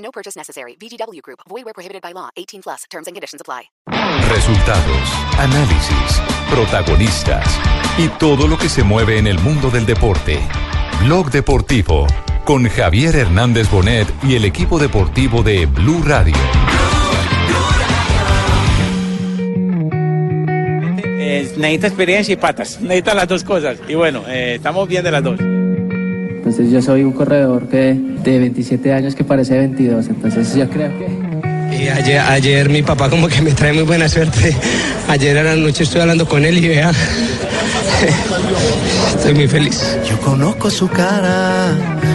No purchase necessary. VGW Group. Void where prohibited by law. 18 plus. Terms and conditions apply. Resultados, análisis, protagonistas y todo lo que se mueve en el mundo del deporte. Blog Deportivo con Javier Hernández Bonet y el equipo deportivo de Blue Radio. Eh, necesita experiencia y patas. Necesita las dos cosas. Y bueno, eh, estamos bien de las dos. Entonces yo soy un corredor que de 27 años que parece 22. Entonces yo creo que... Y ayer, ayer mi papá como que me trae muy buena suerte. Ayer a la noche estoy hablando con él y vea, estoy muy feliz. Yo conozco su cara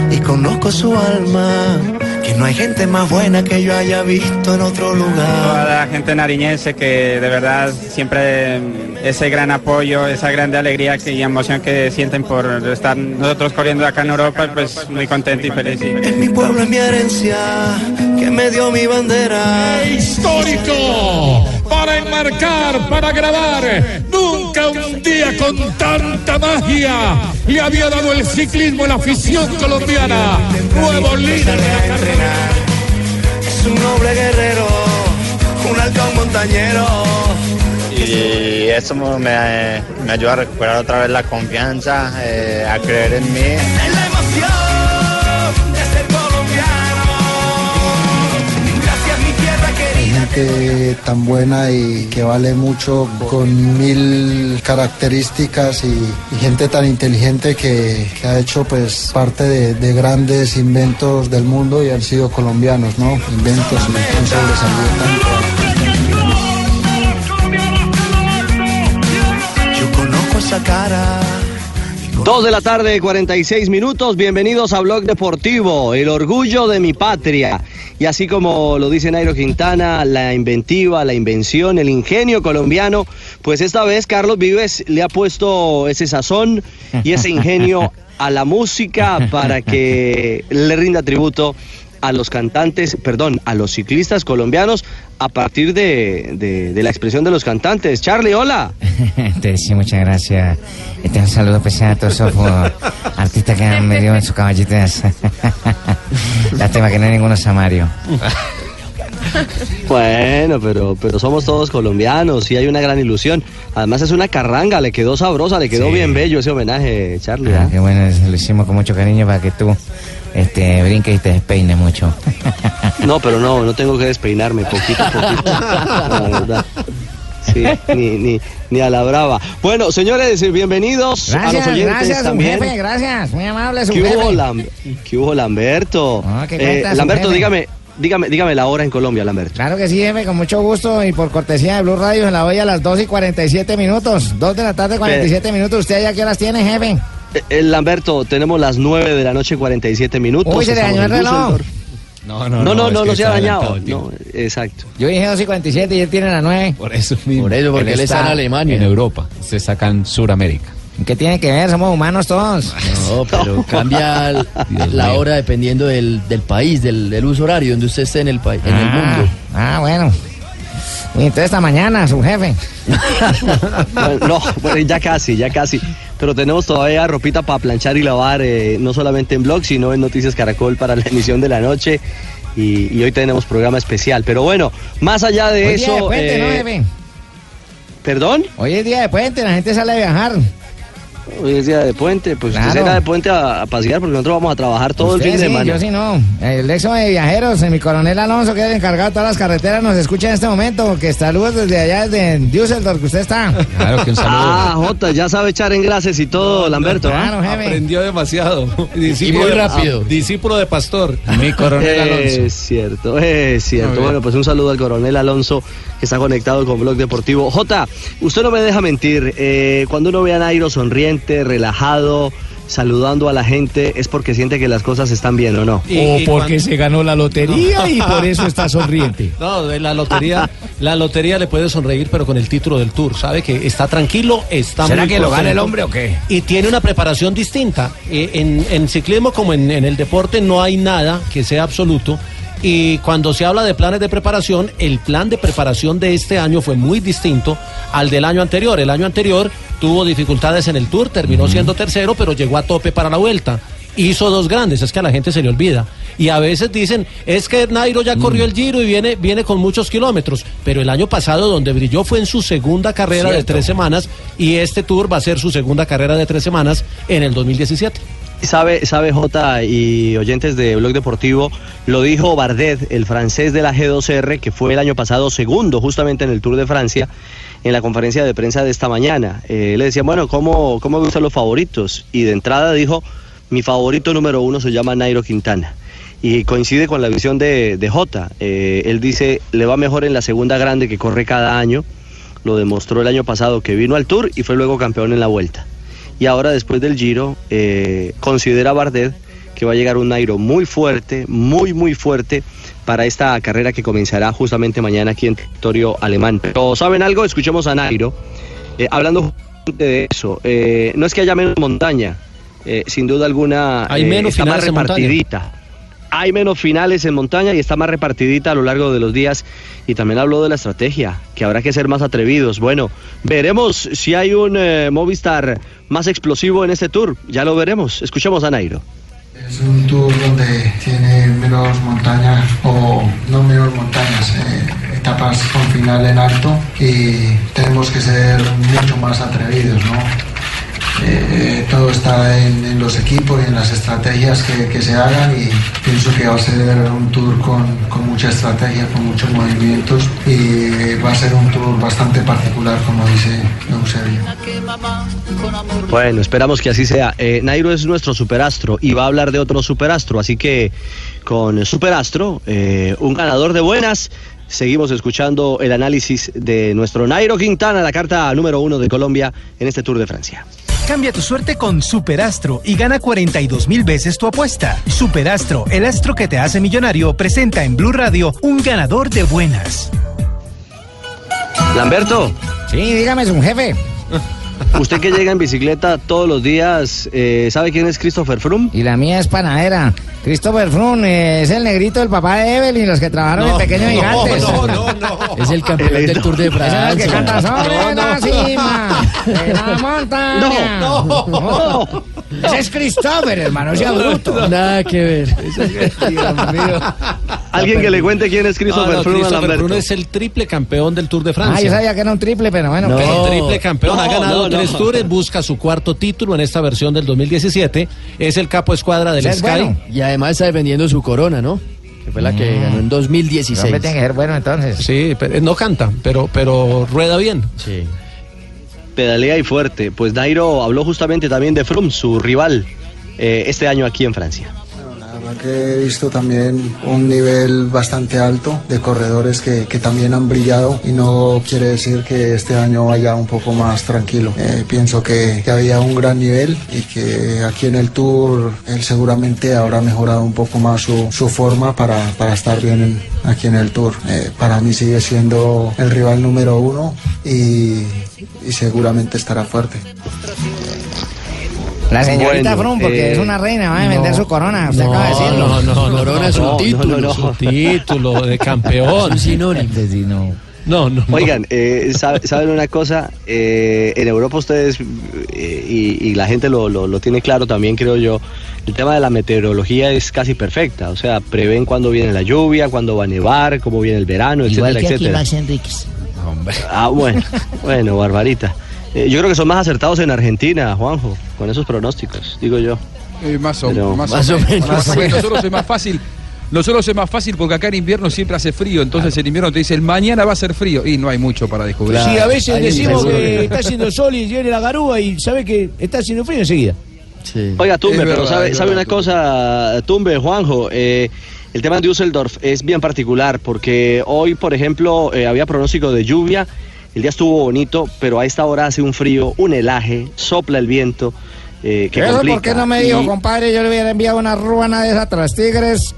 y conozco su alma. Que no hay gente más buena que yo haya visto en otro lugar. Toda la gente nariñense que de verdad siempre ese gran apoyo, esa grande alegría que- y emoción que sienten por estar nosotros corriendo acá en Europa, pues muy contento y feliz. Es mi pueblo, es mi herencia, que me dio mi bandera. histórico para enmarcar, para grabar. Nunca un día con tanta magia le había dado el ciclismo a la afición colombiana. Nuevo líder de la carrera. Es un noble guerrero, un halcón montañero. y eso me, me ayuda a recuperar otra vez la confianza, eh, a creer en mí. Es la emoción gente tan buena y que vale mucho con mil características y, y gente tan inteligente que, que ha hecho pues parte de, de grandes inventos del mundo y han sido colombianos, ¿no? Inventos tanto. Yo conozco esa cara. Dos de la tarde, 46 minutos. Bienvenidos a Blog Deportivo, el orgullo de mi patria. Y así como lo dice Nairo Quintana, la inventiva, la invención, el ingenio colombiano, pues esta vez Carlos Vives le ha puesto ese sazón y ese ingenio a la música para que le rinda tributo a los cantantes, perdón, a los ciclistas colombianos a partir de, de- de la expresión de los cantantes. Charlie, hola. Te sí, muchas gracias. Este un saludo especial a todos esos artistas que han metido en su caballito. Lástima que no hay ninguno Samario. Bueno, pero, pero somos todos colombianos y hay una gran ilusión. Además es una carranga, le quedó sabrosa, le quedó Sí. bien bello ese homenaje, Charlie. Ah, ¿ah? qué bueno, lo hicimos con mucho cariño para que tú este, brinques y te despeines mucho. No, pero no, no tengo que despeinarme, poquito a poquito. La verdad. Sí, ni, ni, ni a la brava. Bueno, señores, bienvenidos a los Gracias, oyentes gracias, también. jefe, gracias. Muy amable, su ¿Qué hubo, jefe. Lam- ¿Qué hubo, Lamberto? ¿qué Eh, Lamberto, jefe? dígame, dígame, dígame la hora en Colombia, Lamberto. Claro que sí, jefe, con mucho gusto y por cortesía de Blue Radio se la voy a las 2 y 47 minutos. 2 de la tarde, 47 minutos. ¿Usted ya qué horas tiene, jefe? Eh, eh, Lamberto, tenemos las 9 de la noche, 47 minutos. Uy, se dañó el en reloj. No, No, no, no, no, que se ha dañado. el No, exacto. Yo dije 2 y 47 y él tiene las 9. Por eso mismo. Por eso, porque él está en Alemania. En Europa. Se sacan Suramérica. ¿Qué tiene que ver? Somos humanos todos. No, pero cambia la hora dependiendo del, del país, del, del uso horario donde usted esté en el, país, en el Ah, mundo. Ah, bueno. Uy, entonces esta mañana, su jefe. Bueno, no, bueno, ya casi, ya casi. Pero tenemos todavía ropita para planchar y lavar, eh, no solamente en blog, sino en Noticias Caracol para la emisión de la noche. Y, y hoy tenemos programa especial. Pero bueno, más allá de eso. puente, ¿no, eh, jefe? ¿Perdón? Hoy es día de puente, la gente sale a viajar. Hoy es día de puente, pues Claro. usted será de puente a, a pasear porque nosotros vamos a trabajar todo Usted el fin de semana. Yo sí no. El exo de viajeros, mi coronel Alonso, que es el encargado de todas las carreteras, nos escucha en este momento. Que saludos desde allá, desde Düsseldorf, que usted está. Claro que un saludo. Ah, Jota, ya sabe echar engrases y todo, Lamberto. ¿ah? Claro, jefe. Aprendió demasiado. muy de- rápido. discípulo de pastor. Mi coronel Alonso. Es cierto, es cierto. Bueno, pues un saludo al coronel Alonso que está conectado con Blog Deportivo. Jota, usted no me deja mentir. eh, cuando uno ve a Nairo sonriente, relajado, saludando a la gente es porque siente que las cosas están bien o no. O porque se ganó la lotería y por eso está sonriente. No, de la lotería, la lotería le puede sonreír, pero con el título del Tour, sabe que está tranquilo, está ¿Será muy que lo gana el hombre o qué? Y tiene una preparación distinta. Eh, En, en ciclismo como en, en el deporte no hay nada que sea absoluto. Y cuando se habla de planes de preparación, el plan de preparación de este año fue muy distinto al del año anterior. El año anterior tuvo dificultades en el Tour, terminó siendo tercero, pero llegó a tope para la vuelta. Hizo dos grandes, es que a la gente se le olvida. Y a veces dicen, es que Nairo ya corrió el giro y viene, viene con muchos kilómetros. Pero el año pasado donde brilló fue en su segunda carrera de tres semanas y este Tour va a ser su segunda carrera de tres semanas en el 2017. Sabe, sabe J y oyentes de Blog Deportivo, lo dijo Bardet, el francés de la G2R, que fue el año pasado segundo justamente en el Tour de Francia, en la conferencia de prensa de esta mañana. Eh, le decía, bueno, ¿cómo, ¿cómo gustan los favoritos? Y de entrada dijo, mi favorito número uno se llama Nairo Quintana. Y coincide con la visión de, de J. Eh, él dice, le va mejor en la segunda grande que corre cada año. Lo demostró el año pasado que vino al Tour y fue luego campeón en la vuelta y ahora después del Giro eh, considera Bardet que va a llegar un Nairo muy fuerte, muy muy fuerte para esta carrera que comenzará justamente mañana aquí en territorio alemán. Pero ¿saben algo? Escuchemos a Nairo eh, hablando de eso. Eh, no es que haya menos montaña, eh, sin duda alguna Hay eh, menos está más repartidita. Hay menos finales en montaña y está más repartidita a lo largo de los días. Y también habló de la estrategia, que habrá que ser más atrevidos. Bueno, veremos si hay un eh, Movistar más explosivo en este tour. Ya lo veremos. Escuchemos a Nairo. Es un tour donde tiene menos montañas o no menos montañas, eh, etapas con final en alto y tenemos que ser mucho más atrevidos, ¿no? Eh, todo está en, los equipos y en las estrategias que, que se hagan y pienso que va a ser un tour con, con mucha estrategia, con muchos movimientos y va a ser un tour bastante particular, como dice Eusebio. Bueno, esperamos que así sea. Eh, Nairo es nuestro superastro y va a hablar de otro superastro, así que con superastro, eh, un ganador de buenas. Seguimos escuchando el análisis de nuestro Nairo Quintana, la carta número uno de Colombia en este Tour de Francia. Cambia tu suerte con Superastro y gana 42 mil veces tu apuesta. Superastro, el astro que te hace millonario, presenta en Blue Radio un ganador de buenas. Lamberto. Sí, dígame, es un jefe. Usted que llega en bicicleta todos los días, eh, ¿sabe quién es Christopher Froome? Y la mía es panadera. Christopher Froome es el negrito del papá de Evelyn, los que trabajaron en Pequeños Gigantes. Es el campeón del Tour de Ese es el que Francia. canta sobre la cima de la montaña. No, no, no. Ese es Christopher, hermano, sea bruto. Nada que ver. Alguien que le cuente quién es Christopher No, no, Froome Christopher. Froome es el triple campeón del Tour de Francia. Ah, yo sabía que era un triple, pero bueno. No, triple campeón ha No, ganado no, no. tres tours, busca su cuarto título en esta versión del 2017. Es el capo escuadra del Sky. Además está defendiendo su corona, ¿no? Que fue la que ganó en 2016. Hombre, tiene que ser bueno entonces. Sí, pero, no canta, pero, pero rueda bien. Sí. Pedalea y fuerte. Pues Nairo habló justamente también de Froome, su rival, eh, este año aquí en Francia. Que he visto también un nivel bastante alto de corredores que, que también han brillado y no quiere decir que este año vaya un poco más tranquilo. Eh, pienso que, había un gran nivel y que aquí en el Tour él seguramente habrá mejorado un poco más su, su forma para, para estar bien en- aquí en el Tour. Eh, para mí sigue siendo el rival número uno y, y seguramente estará fuerte. La señorita Bueno, Froome, porque eh, es una reina, va a no, vender su corona. Usted no, acaba de decirlo. no, no, no, Corona es un no, título. no, no, su título de campeón. Un sinónimo. No, no, no. Oigan, eh, sabe- ¿saben una cosa? Eh, en Europa ustedes, eh, y, y la gente lo, lo- lo tiene claro también, creo yo, el tema de la meteorología es casi perfecta. O sea, prevén cuándo viene la lluvia, cuándo va a nevar, cómo viene el verano, Igual etcétera, que aquí etcétera. Max Enríquez. Ah, bueno, bueno, Barbarita. Eh, yo creo que son más acertados en Argentina, Juanjo, con esos pronósticos, digo yo. Eh, más, o, Pero- más, Más o menos. menos. Más o menos. Nosotros es más fácil. Nosotros es más fácil porque acá en invierno siempre hace frío, entonces en invierno te dicen mañana va a ser frío y no hay mucho para descubrir. Sí, a veces Ahí decimos que está haciendo sol y viene la garúa y sabe que está haciendo frío enseguida. Oiga, Tumbe, Es pero verdad, sabe, sabe verdad, una cosa, Tumbe, Juanjo, eh, el tema de Düsseldorf es bien particular porque hoy, por ejemplo, eh, había pronóstico de lluvia, el día estuvo bonito, pero a esta hora hace un frío, un helaje, sopla el viento. eh, que ¿Eso por qué no me dijo, Y- compadre? Yo le hubiera enviado una ruana de esas tras tigres.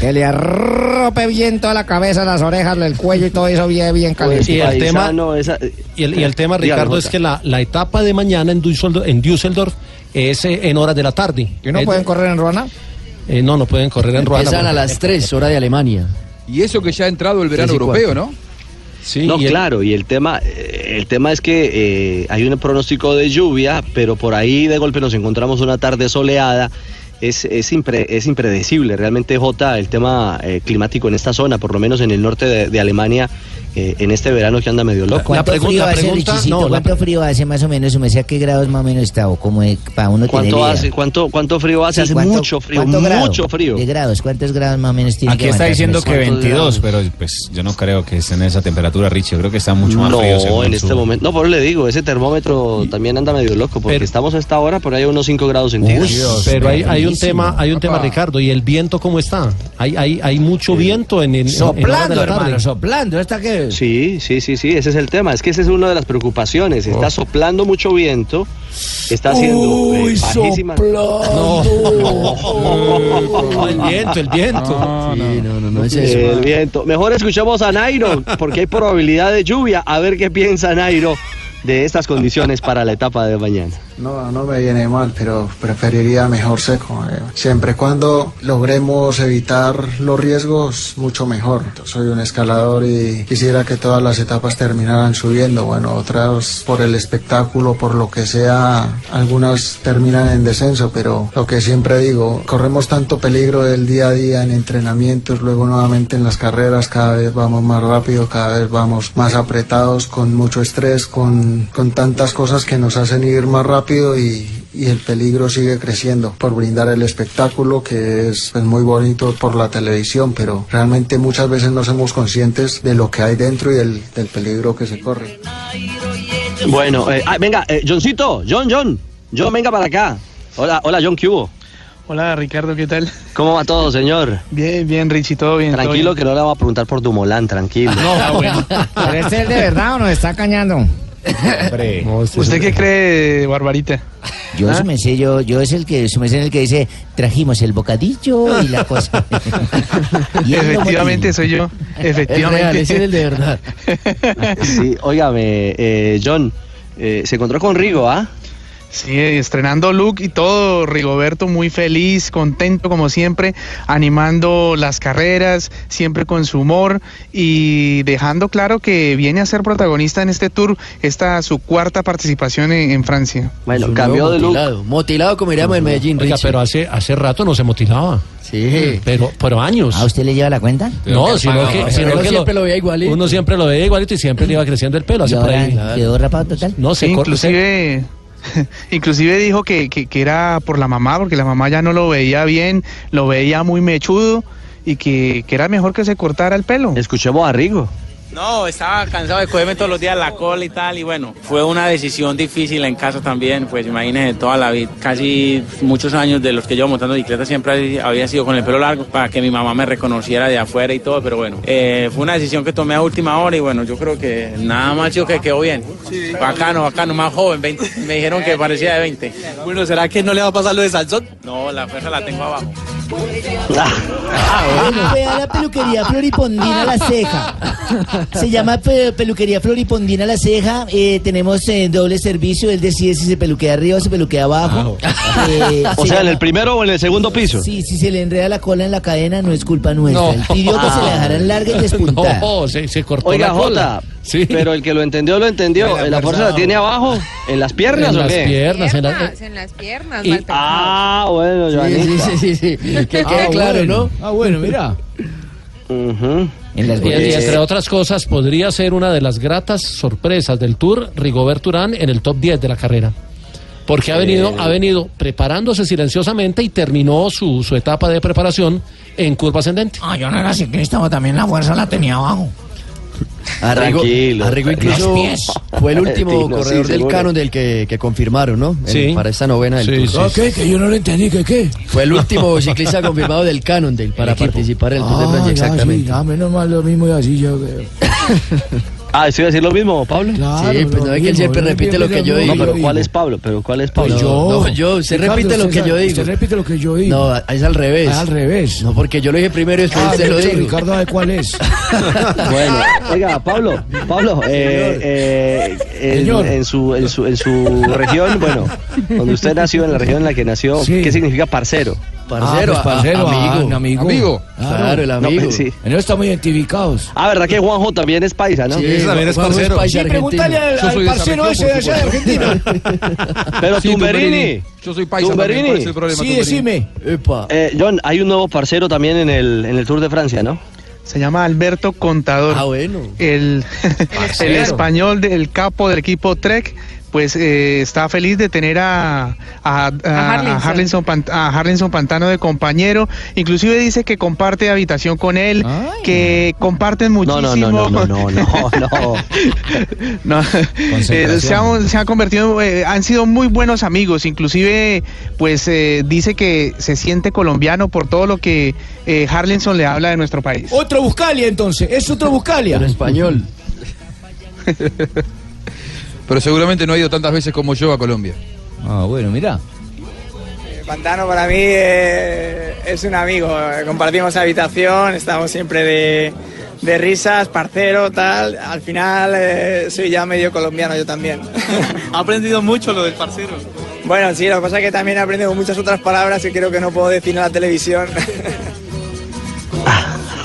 Que le arrope bien toda la cabeza, las orejas, el cuello y todo eso bien, bien caliente. y el tema, esa- y el, y el tema Dígame, Ricardo, es que la, la etapa de mañana en Düsseldorf, en Düsseldorf es eh, en horas de la tarde. ¿Y no Es- pueden correr en ruana? eh, no, no pueden correr en Ruanda. Empiezan a las 3, hora de Alemania. Y eso que ya ha entrado el verano europeo, cuarto. ¿no? Sí, no, y el- claro, y el tema, eh, el tema es que eh, hay un pronóstico de lluvia, pero por ahí de golpe nos encontramos una tarde soleada. Es, es, impre- es impredecible realmente, Jota, el tema eh, climático en esta zona, por lo menos en el norte de, de Alemania, eh, en este verano que anda medio loco. ¿Cuánto ¿Cuánto frío hace, Richicito? ¿Cuánto frío hace más o menos? ¿Me decía qué grados más o menos está? O como para uno tener ¿Cuánto idea. hace? ¿Cuánto, cuánto frío hace? Sí, hace ¿cuánto- mucho frío, cuánto grado mucho frío. De grados, ¿cuántos grados más o menos tiene Aquí que está diciendo que ¿Cuántos 22, grados? pero pues yo no creo que esté en esa temperatura, Richie. Yo creo que está mucho más frío. No, en su- este momento, no, por eso le digo, ese termómetro también anda medio loco, porque Pero- estamos a esta hora por ahí a unos 5 grados centígrados. Pero hay, hay un tema, hay un tema, Ricardo, y el viento cómo está. Hay, hay, hay mucho viento en, de Soplando, la tarde. hermano, soplando. ¿Esta qué? Sí, sí, sí, sí, ese es el tema. Es que esa es una de las preocupaciones. Está Oh. soplando mucho viento, está haciendo eh, bajísima- No, el viento, el viento. Sí, no, no, no es eso. El viento. Mejor escuchemos a Nairo, porque hay probabilidad de lluvia. A ver qué piensa Nairo de estas condiciones para la etapa de mañana. No, no me viene mal, pero preferiría mejor seco. Siempre cuando logremos evitar los riesgos, mucho mejor. Soy un escalador y quisiera que todas las etapas terminaran subiendo. Bueno, otras por el espectáculo, por lo que sea, algunas terminan en descenso, pero lo que siempre digo, corremos tanto peligro del día a día en entrenamientos, luego nuevamente en las carreras, cada vez vamos más rápido, cada vez vamos más apretados, con mucho estrés, con, con tantas cosas que nos hacen ir más rápido y, y el peligro sigue creciendo por brindar el espectáculo que es pues, muy bonito por la televisión, pero realmente muchas veces no somos conscientes de lo que hay dentro y del, del peligro que se corre. Bueno, eh, ah, venga, eh, Johncito, John, John, John, venga para acá. Hola, hola, John, ¿qué hubo? Hola Ricardo, ¿qué tal? ¿Cómo va todo, señor? Bien, bien, Richie, todo bien. todo Tranquilo bien. que no le vamos a preguntar por Dumolán, tranquilo. Ah, bueno. ¿Pero este es de verdad o nos está cañando? Hombre. ¿Usted qué cree, Barbarita? Yo, ¿Ah? merced, yo, yo es el que, su merced es el que dice, trajimos el bocadillo y la cosa. Y Efectivamente, soy yo. Efectivamente. real, ese es el de verdad. Sí, óigame, eh, John, eh, se encontró con Rigo, ¿ah? Sí, estrenando look y todo, Rigoberto muy feliz, contento como siempre, animando las carreras, siempre con su humor y dejando claro que viene a ser protagonista en este tour, esta su cuarta participación en, en Francia. Bueno, Su nuevo motilado. Motilado como diríamos en Medellín, Oiga, pero hace, hace rato no se motilaba. Sí. Pero, pero años. ¿A usted le lleva la cuenta? No, sino que, sino Uno que siempre lo veía igualito. Uno siempre lo veía igualito y siempre le iba creciendo el pelo. ¿Y Hace por ahí. quedó rapado total? No, se Sí, cor- inclusive, inclusive dijo que, que- que era por la mamá, porque la mamá ya no lo veía bien, lo veía muy mechudo y que, que era mejor que se cortara el pelo. Escuchemos a Rigo. No, estaba cansado de cogerme todos los días la cola y tal, y bueno, fue una decisión difícil en casa también, pues imagínese toda la vida, casi muchos años de los que llevo montando bicicleta siempre había sido con el pelo largo para que mi mamá me reconociera de afuera y todo, pero bueno, eh, fue una decisión que tomé a última hora y bueno, yo creo que nada más yo que quedó bien. Bacano, bacano, más joven, 20, me dijeron que parecía de 20. Bueno, ¿será que no le va a pasar lo de Salsón? No, la fuerza la tengo abajo. Vea la peluquería Floripondina La Ceja. Se llama pe- peluquería Floripondina La Ceja. Eh, tenemos eh, doble servicio. Él decide si se peluquea arriba o se peluquea abajo. Eh, O se sea, en el primero o en el segundo piso. Sí, si se le enreda la cola en la cadena no es culpa nuestra. No. Él pidió que se la dejaran larga y despuntada. No, se, se cortó Oiga, la cola. Jota, pero el que lo entendió, lo entendió. En la ¿La fuerza la tiene abajo? ¿En las piernas En o las qué? piernas, en la- Piernas, en las piernas, Y-. Ah, bueno, Sí, Joanita. sí, sí, sí, sí. Que Ah, quede claro, bueno. ¿no? Ah, bueno, mira. Ujú. En las Y, entre otras cosas, podría ser una de las gratas sorpresas del Tour Rigobert Urán en el top 10 de la carrera. Porque ha venido, ha venido preparándose silenciosamente y terminó su, su etapa de preparación en curva ascendente. Ah, yo no era ciclista, pero también la fuerza la tenía abajo. Arrigo, Tranquilo, Arrigo incluso fue el último Tino, sí, corredor del seguro. canon del que, que confirmaron, ¿no? En- Sí. Para esta novena del Sí, Tour. sí, ¿Ah, qué? Que yo no lo entendí, ¿que qué? Fue el último ciclista confirmado del Cannondale para participar en el Tour de Ah, Francia, ya, exactamente. sí, ya, menos mal lo mismo y así yo. eh. Ah, ¿sí iba a decir lo mismo, Pablo? Claro, Sí, pues lo no es que él siempre repite lo que yo digo. No, pero ¿cuál es Pablo? ¿Pero cuál es Pablo? Pues yo. No, yo, usted repite lo que yo digo. usted repite lo que yo digo. No, es al revés. Ah, al revés. No, porque yo lo dije primero y después Ah, usted lo de hecho, dijo. Ricardo sabe cuál es. Bueno, oiga, Pablo, Pablo, eh, eh, en su, en, su, en su región, bueno, donde usted nació, en la región en la que nació, ¿qué significa parcero? Parcero, Ah, pues, parcero, a- ah, amigo. un amigo. Amigo. Claro, el amigo. No, sí. En eso estamos identificados. Ah, ¿verdad que Juanjo también es paisa, no? Sí, también es Juanjo es parcero. paisa Sí, pregúntale al, al parcero ese de allá de. Argentina. Pero Sí, Tumberini. Yo soy paisa también, Tumberini. ¿cuál es el problema, Sí, Tumberini? decime. Eh, John, hay un nuevo parcero también en el, en el Tour de Francia, ¿no? Se llama Alberto Contador. Ah, bueno. El, el español del capo del equipo Trek, pues eh, está feliz de tener a, a, a- a Harlinson. A Harlinson Pantano de compañero. Inclusive dice que comparte habitación con él, que comparten muchísimo. no, no, no, no, no, no, no. No, eh, se, han, se han convertido, eh, han sido muy buenos amigos, inclusive pues eh, dice que se siente colombiano por todo lo que eh, Harlinson le habla de nuestro país. Otro Buscalia, entonces. Es otro Buscalia. Pero español. Pero seguramente no ha ido tantas veces como yo a Colombia. Ah, bueno, mirá. Pantano para mí eh, es un amigo, compartimos habitación, estamos siempre de, de risas, parcero, tal. Al final eh, soy ya medio colombiano yo también. Ha aprendido mucho lo del parcero. Bueno, sí, lo que pasa es que también he aprendido muchas otras palabras que creo que no puedo decir en la televisión.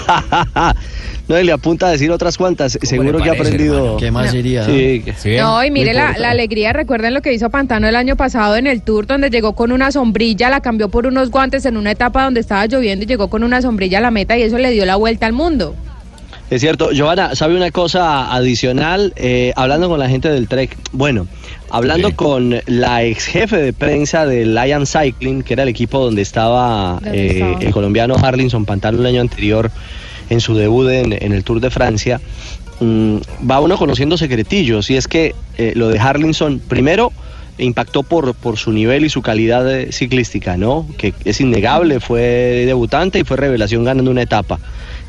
no, y le apunta a decir otras cuantas. Seguro que ha aprendido. hermano? ¿Qué más Sí, que- No, y mire No la, la alegría, recuerden lo que hizo Pantano el año pasado en el Tour, donde llegó con una sombrilla, la cambió por unos guantes en una etapa donde estaba lloviendo y llegó con una sombrilla a la meta y eso le dio la vuelta al mundo. Es cierto, Joana, ¿sabe una cosa adicional? Eh, hablando con la gente del Trek, bueno, hablando con la ex jefe de prensa del Lion Cycling, que era el equipo donde estaba, ¿Dónde eh, estaba? el colombiano Harlinson Pantano el año anterior en su debut en, en el Tour de Francia, mm, va uno conociendo secretillos, y es que eh, lo de Harlinson, primero, impactó por, por su nivel y su calidad eh, ciclística, ¿no? Que es innegable, fue debutante y fue revelación ganando una etapa.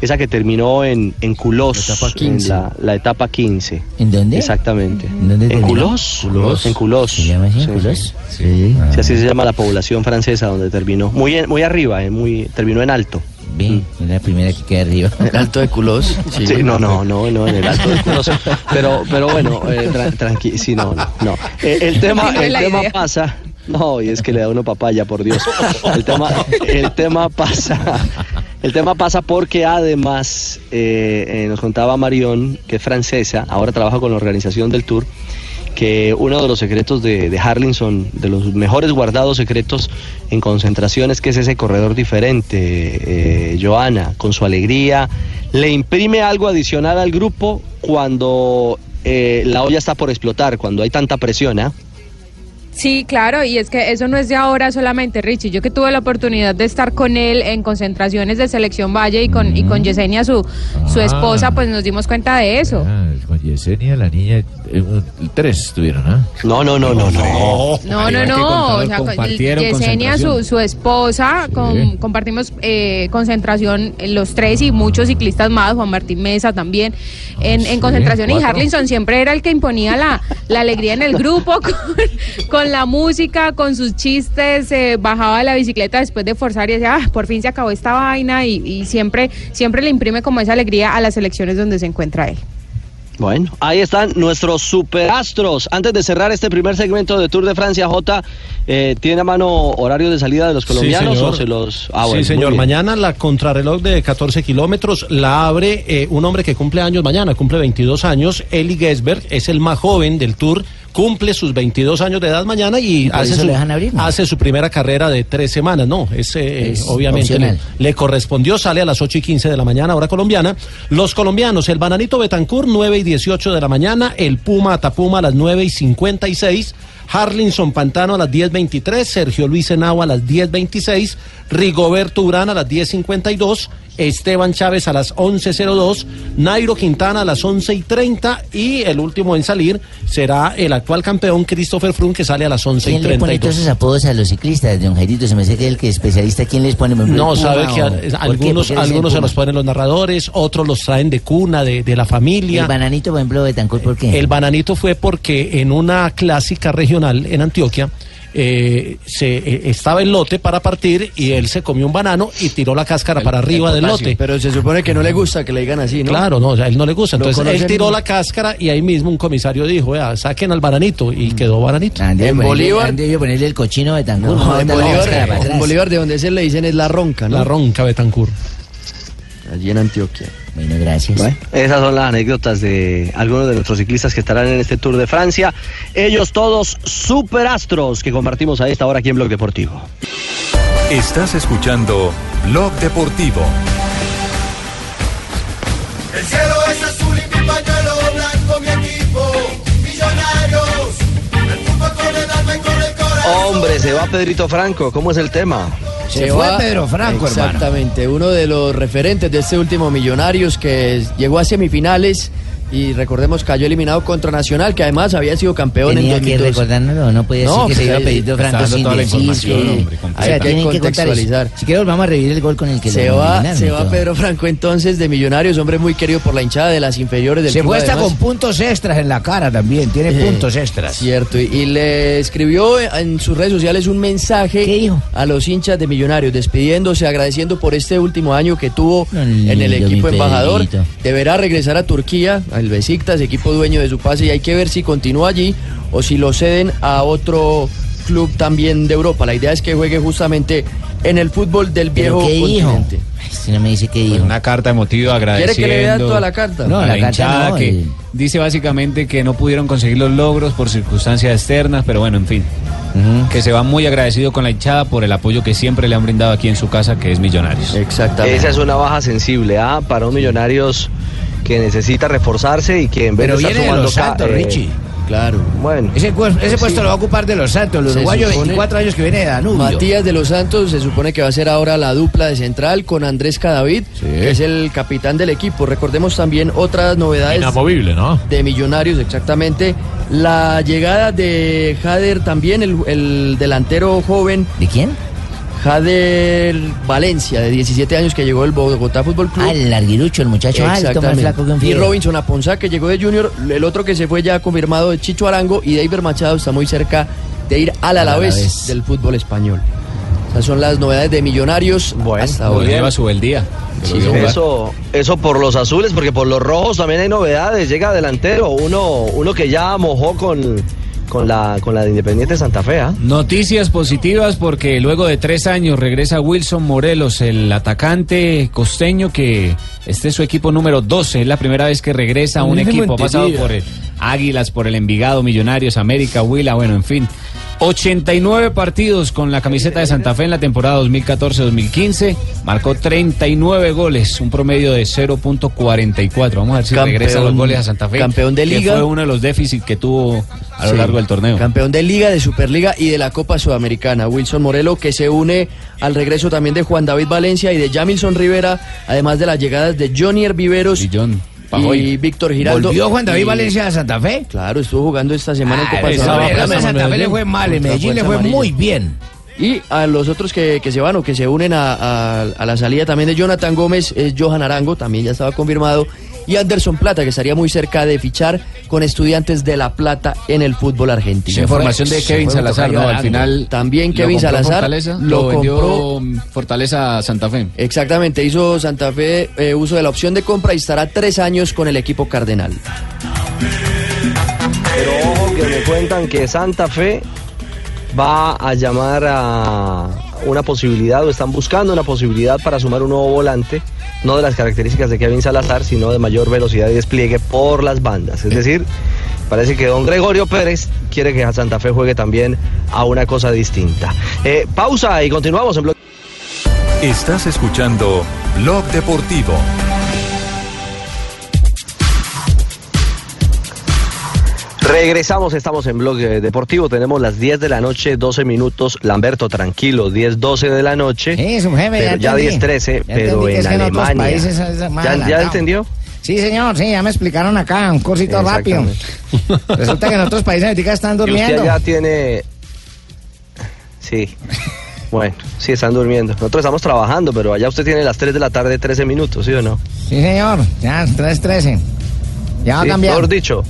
Esa que terminó en, en Culos, La etapa 15. en la, la etapa 15. ¿En dónde? Exactamente. dónde ¿En? Culos? En Culos. ¿Se llama así, Sí, Culos? Sí, Sí. Sí, así se llama la población francesa donde terminó. Muy, en- muy arriba, eh, muy, terminó en alto. Bien, es la primera que queda arriba. El alto de culos. Sí, no, no, no, no, en el alto de Culos. Pero, pero bueno, eh, tranquilo, sí, no, no. no. Eh, el tema, el tema idea. pasa. No, y es que le da uno papaya, por Dios. El tema, el tema pasa. El tema pasa porque además eh, eh, nos contaba Marión, que es francesa, ahora trabaja con la organización del tour, que uno de los secretos de, de Harlinson, de los mejores guardados secretos en concentraciones, que es ese corredor diferente, eh, Joana, con su alegría, le imprime algo adicional al grupo cuando eh, la olla está por explotar, cuando hay tanta presión, ¿ah? Sí, claro, y es que eso no es de ahora solamente, Richie. Yo que tuve la oportunidad de estar con él en concentraciones de Selección Valle y con, y con Yesenia, su, su Ah. esposa, pues nos dimos cuenta de eso. Ah, Yesenia, la niña, eh, tres estuvieron, ¿ah? No, no, no, no, no. No, no, no. O sea, Yesenia, su, su esposa, con- compartimos eh, concentración eh, los tres y muchos ciclistas más, Juan Martín Mesa también, en, en concentración. Y. Harlinson siempre era el que imponía la, la alegría en el grupo, con, con la música, con sus chistes, eh, bajaba de la bicicleta después de forzar y decía, ah, por fin se acabó esta vaina y, y siempre, siempre le imprime como esa alegría a las elecciones donde se encuentra él. Bueno, ahí están nuestros superastros. Antes de cerrar este primer segmento de Tour de Francia, J, eh, ¿tiene a mano horario de salida de los colombianos señor. o se los... Ah, sí, bueno, señor. Mañana la contrarreloj de 14 kilómetros la abre eh, un hombre que cumple años mañana, cumple 22 años. Eli Gesberg es el más joven del Tour. Cumple sus 22 años de edad mañana y, ¿Y por hace su, lo dejan abrir, no? hace su primera carrera de tres semanas. No, es, eh, Es obviamente le correspondió, sale a las 8 y 15 de la mañana, hora colombiana. Los colombianos, el Bananito Betancourt, 9 y 18 de la mañana. El Puma Atapuma a las 9 y 56. Harlinson Pantano a las 10.23, Sergio Luis Henao a las 10.26, Rigoberto Urán a las 10.52 Esteban Chávez a las 11.02, Nairo Quintana a las 11.30 y el último en salir será el actual campeón Christopher Froome que sale a las ¿Quién le pone todos 11.32. esos apodos a los ciclistas, don Jairito? Se me hace que el que es especialista, ¿quién les pone? No, Puma sabe que algunos, ¿Por qué algunos se los ponen los narradores, otros los traen de cuna, de, de la familia. El bananito, por ejemplo, Betancourt, ¿por qué? El bananito fue porque en una clásica regional en Antioquia eh, se eh, estaba el lote para partir y él se comió un banano y tiró la cáscara para arriba del lote. Pero se supone que no le gusta que le digan así, ¿no? Claro, no, o sea, a él no le gusta. Entonces él tiró la cáscara y ahí mismo un comisario dijo, vea, saquen al bananito y quedó bananito. En Bolívar. yo ponerle el cochino Betancourt. No, en bota la Bolívar, en. Bolívar de donde se le dicen es la ronca, ¿no? La ronca Betancourt. Allí en Antioquia. Bueno, gracias. Esas son las anécdotas de algunos de nuestros ciclistas que estarán en este Tour de Francia. Ellos todos superastros que compartimos a esta hora aquí en Blog Deportivo. Estás escuchando Blog Deportivo. El cielo es azul y mi pañuelo blanco, mi equipo. Millonarios. El fútbol con el alma y con el corazón. Hombre, se va Pedrito Franco. ¿Cómo es el tema? Se va- Exactamente, uno de los referentes de este último Millonarios que llegó a semifinales y recordemos cayó eliminado contra Nacional, que además había sido campeón Tenía en que 2012. recordárnoslo, no podía decir que se iba a pedir Franco sin decir que... o sea, hay que tienen que contextualizar. Si quiero, vamos a revivir el gol con el que Se lo va, se va todo. Pedro Franco entonces de Millonarios, hombre muy querido por la hinchada de las inferiores del Se club, fue hasta con puntos extras en la cara también, tiene Eh, puntos extras. Cierto, y, y le escribió en sus redes sociales un mensaje a los hinchas de Millonarios, despidiéndose, agradeciendo por este último año que tuvo en el equipo embajador. Deberá regresar a Turquía, al Besiktas, equipo dueño de su pase, y hay que ver si continúa allí o si lo ceden a otro club también de Europa. La idea es que juegue justamente en el fútbol del ¿Pero viejo qué continente. Si no me dice qué dijo. Una carta emotiva ¿Quiere agradeciendo. que le vean toda la carta? No, a la la, carta hinchada no, que el- dice básicamente que no pudieron conseguir los logros por circunstancias externas, pero bueno, en fin. Que se va muy agradecido con la hinchada por el apoyo que siempre le han brindado aquí en su casa, que es Millonarios. Exactamente. Esa es una baja sensible, ¿ah? Para un Millonarios que necesita reforzarse y que en vez Pero de estar viene de sumando los Santos, eh, Richie. Claro. Bueno. Ese, pues- Sí. puesto lo va a ocupar de los Santos, el uruguayo, supone- 24 años que viene de Danubio. Matías de los Santos se supone que va a ser ahora la dupla de central con Andrés Cadavid, que es el capitán del equipo. Recordemos también otras novedades Inamovible, ¿no? de Millonarios, exactamente. La llegada de Jader también, el, el delantero joven. ¿De quién? Jader Valencia, de 17 años, que llegó del Bogotá Fútbol Club. Ah, el larguirucho, el muchacho alto, más Exactamente. flaco que un Y. Robinson Aponzá, que llegó de Junior. El otro que se fue ya confirmado de Chicho Arango. Y David Machado está muy cerca de ir al Al Alavés Alavés. del fútbol español. Esas son las novedades de Millonarios hasta Lo hoy. lleva su el día. Sí, eso, eso por los azules, porque por los rojos también hay novedades. Llega delantero, uno, uno que ya mojó con, con la con la de Independiente Santa Fe. ¿ah? Noticias positivas porque luego de tres años regresa Wilson Morelos, el atacante costeño que este es su equipo número 12. Es la primera vez que regresa a un equipo. Ha pasado por el Águilas, por el Envigado, Millonarios, América, Huila, bueno, en fin. 89 partidos con la camiseta de Santa Fe en la temporada 2014-2015. Marcó 39 goles, un promedio de 0.44. Vamos a ver si Campeón- regresan los goles a Santa Fe. campeón de que liga. fue uno de los déficits que tuvo a lo Sí. largo del torneo. Campeón de Liga, de Superliga y de la Copa Sudamericana. Wilson Morelo que se une al regreso también de Juan David Valencia y de Jamilson Rivera, además de las llegadas de Johnny Viveros y, Pajoy. Víctor Giraldo. ¿Volvió Juan David Y- Valencia a Santa Fe? Claro, estuvo jugando esta semana en Ah, Copa esa Sudamericana. verdad, a Santa Fe le fue mal, en Medellín le fue Amarilla. muy bien. Y a los otros que, que se van o que se unen a, a- a la salida también de Jonathan Gómez es Johan Arango, también ya estaba confirmado, y Anderson Plata, que estaría muy cerca de fichar con estudiantes de La Plata en el fútbol argentino. Información de Kevin Salazar, ¿no? Al final. También lo Kevin compró Salazar Fortaleza, lo lo vendió compró Fortaleza Santa Fe. Exactamente, hizo Santa Fe eh, uso de la opción de compra y estará tres años con el equipo cardenal. Pero ojo que me cuentan que Santa Fe va a llamar a una posibilidad o están buscando una posibilidad para sumar un nuevo volante, no de las características de Kevin Salazar, sino de mayor velocidad y despliegue por las bandas. Es decir, parece que don Gregorio Pérez quiere que Santa Fe juegue también a una cosa distinta. Eh, pausa y continuamos en Blog. Estás escuchando Blog Deportivo. Regresamos, estamos en Blog eh, Deportivo, tenemos las 10 de la noche, 12 minutos, Lamberto, tranquilo, 10, 12 de la noche. Sí, su jefe, pero ya ya entendí. 10, 13, Ya pero en en Alemania. países es ¿Ya, ya entendió? Sí, señor, sí, ya me explicaron acá, un cursito rápido. Resulta que en otros países ahorita están Y usted durmiendo. ya tiene... Sí. Bueno, sí, están durmiendo. Nosotros estamos trabajando, pero allá usted tiene las 3 de la tarde, 13 minutos, ¿sí o no? Sí, señor, ya, 3.13. Ya va a Sí, cambiar. Mejor dicho,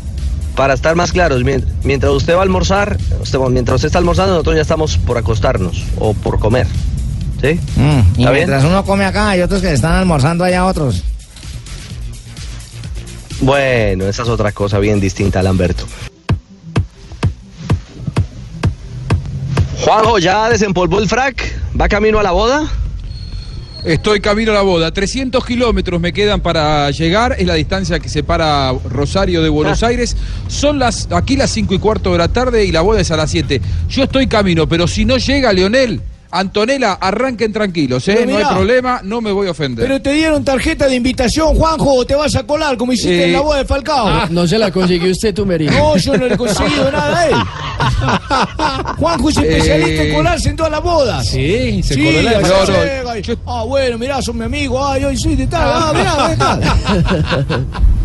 para estar más claros, mien- mientras usted va a almorzar, usted- mientras usted está almorzando, nosotros ya estamos por acostarnos o por comer. ¿Sí? Mm, y ¿Está bien? mientras uno come acá, hay otros que están almorzando allá otros. Bueno, esa es otra cosa bien distinta, Lamberto. Juanjo, ¿ya desempolvó el frac? ¿Va camino a la boda? Estoy camino a la boda. 300 kilómetros me quedan para llegar. Es la distancia que separa Rosario de Buenos Ah. Aires. Son las aquí las 5 y cuarto de la tarde y la boda es a las 7. Yo estoy camino, pero si no llega Leonel, Antonella, arranquen tranquilos, ¿eh? No hay problema, no me voy a ofender. Pero te dieron tarjeta de invitación, Juanjo, o te vas a colar como hiciste Eh, en la boda de Falcao. Ah, no se la consiguió usted, tu merino. No, yo no le he conseguido nada a él. Juanjo es especialista en Eh, colarse en todas las bodas. Sí, se Sí, coló la- No, no, Ah, bueno, mirá, son mi amigo. Ay, hoy soy de tal. Ah, mirá, ¿qué tal?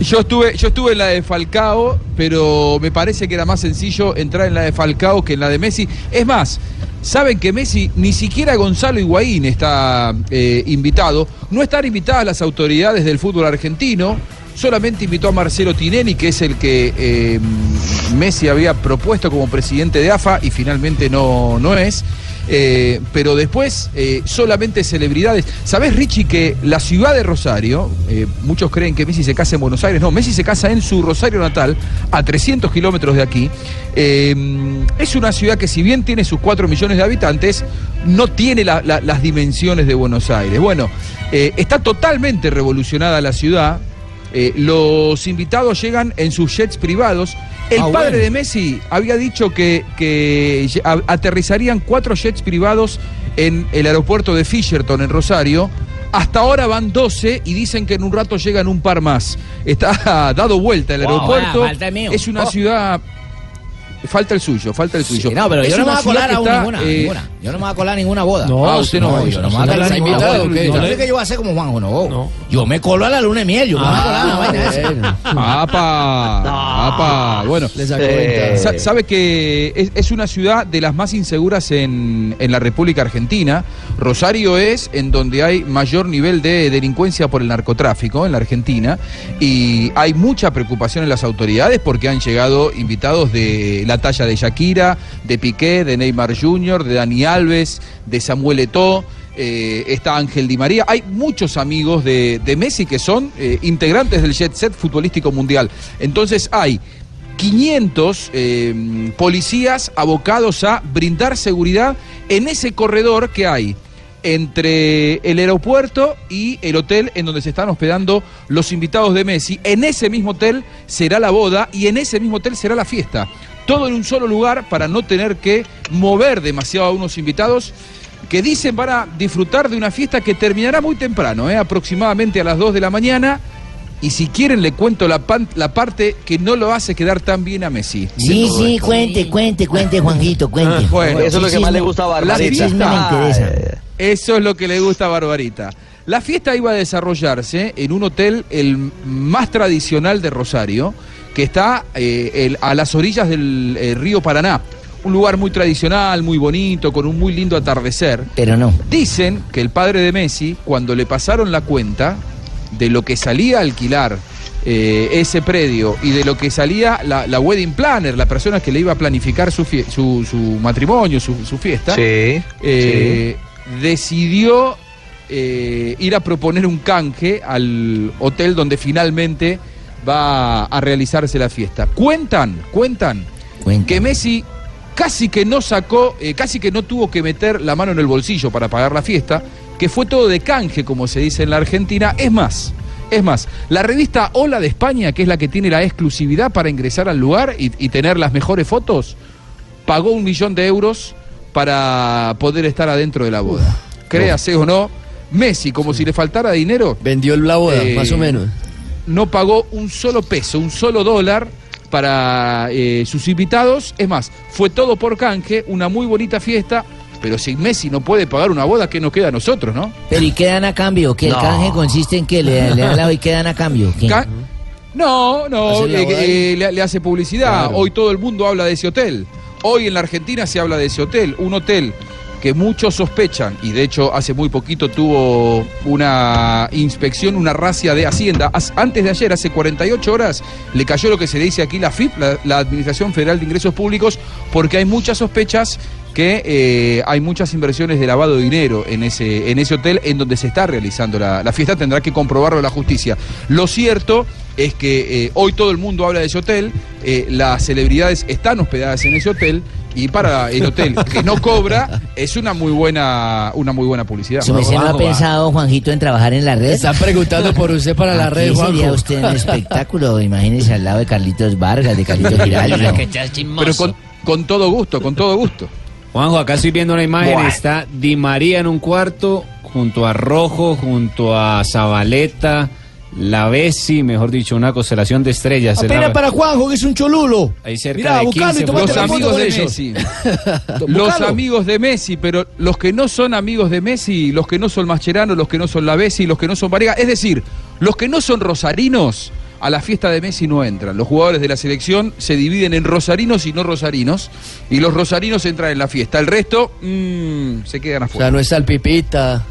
Yo estuve, yo estuve en la de Falcao, pero me parece que era más sencillo entrar en la de Falcao que en la de Messi. Es más, saben que Messi, ni siquiera Gonzalo Higuaín está eh, invitado. No están invitadas las autoridades del fútbol argentino. Solamente invitó a Marcelo Tinelli, que es el que eh, Messi había propuesto como presidente de AFA y finalmente no, no es. Eh, pero después eh, solamente celebridades. ¿Sabés, Richie, que la ciudad de Rosario, eh, muchos creen que Messi se casa en Buenos Aires? No, Messi se casa en su Rosario natal, a 300 kilómetros de aquí. Es una ciudad que si bien tiene sus 4 millones de habitantes, no tiene la- la- las dimensiones de Buenos Aires. Bueno, está totalmente revolucionada la ciudad. Eh, los invitados llegan en sus jets privados. El Ah, padre bueno. de Messi había dicho que, que a- aterrizarían cuatro jets privados en el aeropuerto de Fisherton, en Rosario. Hasta ahora van 12 y dicen que en un rato llegan un par más. Está dado vuelta el aeropuerto. Es una Oh. ciudad. Falta el suyo, falta el suyo. Sí, no, pero Es yo no me voy a colar ciudad a que está, ninguna, eh, ninguna. Yo no me voy a colar a ninguna boda. No, Ah, usted no va a ir. yo no me voy a ¿No colar ninguna invitado boda. o qué? Yo No no le- sé que yo voy a hacer como Juanjo, no. Yo me colo a la luna de miel, yo me voy a colar a la vaina esa. ¡Apa! ¡Apa! Bueno, eh, sabe que es, es una ciudad de las más inseguras en, en la República Argentina. Rosario es en donde hay mayor nivel de delincuencia por el narcotráfico en la Argentina. Y hay mucha preocupación en las autoridades porque han llegado invitados de la talla de Shakira, de Piqué, de Neymar Jr., de Dani Alves, de Samuel Eto'o. eh, está Ángel Di María. Hay muchos amigos de, de Messi que son eh, integrantes del jet set futbolístico mundial. Entonces hay 500 eh, policías abocados a brindar seguridad en ese corredor que hay entre el aeropuerto y el hotel en donde se están hospedando los invitados de Messi. En ese mismo hotel será la boda y en ese mismo hotel será la fiesta. Todo en un solo lugar para no tener que mover demasiado a unos invitados que dicen van a disfrutar de una fiesta que terminará muy temprano, ¿eh? aproximadamente a las 2 de la mañana. Y si quieren le cuento la, pan- la parte que no lo hace quedar tan bien a Messi. Sí, sí, cuente, cuente, cuente, Juanjito, cuente. Bueno, Eso es lo que más le gusta a La Barbarita. Eso es lo que le gusta a Barbarita. La fiesta iba a desarrollarse en un hotel el más tradicional de Rosario, que está eh, el- a las orillas del eh, río Paraná. Un lugar muy tradicional, muy bonito, con un muy lindo atardecer. Pero no. Dicen que el padre de Messi, cuando le pasaron la cuenta de lo que salía a alquilar eh, ese predio y de lo que salía la, la wedding planner, la persona que le iba a planificar su, fie- su, su matrimonio, su, su fiesta, Sí, eh, decidió eh, ir a proponer un canje al hotel donde finalmente va a realizarse la fiesta. Cuentan, cuentan que Messi casi que no sacó, eh, casi que no tuvo que meter la mano en el bolsillo para pagar la fiesta, que fue todo de canje, como se dice en la Argentina. Es más, es más, la revista Hola de España, que es la que tiene la exclusividad para ingresar al lugar y, y tener las mejores fotos, pagó un millón de euros para poder estar adentro de la boda. Créase o no, Messi, como si le faltara dinero. Vendió la boda, eh, más o menos. No pagó un solo peso, un solo dólar para eh, sus invitados. Es más, fue todo por canje, una muy bonita fiesta. Pero si Messi no puede pagar una boda, ¿qué nos queda a nosotros, no? Pero ¿y qué dan a cambio? ¿Que No. el canje consiste en que le, le dan la y qué dan a cambio? ¿Qué? Ca- No, no, ¿Hacer la eh, eh, le, le hace publicidad. Claro. Hoy todo el mundo habla de ese hotel. Hoy en la Argentina se habla de ese hotel. Un hotel que muchos sospechan, y de hecho hace muy poquito tuvo una inspección, una racia de Hacienda. Antes de ayer, hace 48 horas, le cayó lo que se dice aquí la FIP, la, Administración Federal de Ingresos Públicos, porque hay muchas sospechas que eh, hay muchas inversiones de lavado de dinero en ese, en ese hotel en donde se está realizando la, la fiesta, tendrá que comprobarlo la justicia. Lo cierto es que eh, hoy todo el mundo habla de ese hotel, eh, las celebridades están hospedadas en ese hotel y para el hotel que no cobra es una muy buena, una muy buena publicidad. ¿Su merced no ha pensado, Juanjito, en trabajar en la red? Están preguntando por usted para la red, Aquí sería Juanjo. usted en el espectáculo, imagínese al lado de Carlitos Vargas, de Carlitos Giraldo. Pero con, con todo gusto, con todo gusto. Juanjo, acá estoy viendo una imagen, Buah. está Di María en un cuarto, junto a Rojo, junto a Zabaleta, la Bessi, mejor dicho, una constelación de estrellas. Es Apenas la- para Juanjo, que es un cholulo. Ahí cerca Mirá, de buscalo y 15 tomate Los amigos de ellos. Messi. Los amigos de Messi, pero los que no son amigos de Messi, los que no son Mascherano, los que no son la Bessi, los que no son Varega, es decir, los que no son rosarinos, a la fiesta de Messi no entran. Los jugadores de la selección se dividen en rosarinos y no rosarinos, y los rosarinos entran en la fiesta. El resto mm, se quedan O afuera. sea, no está el Pipita.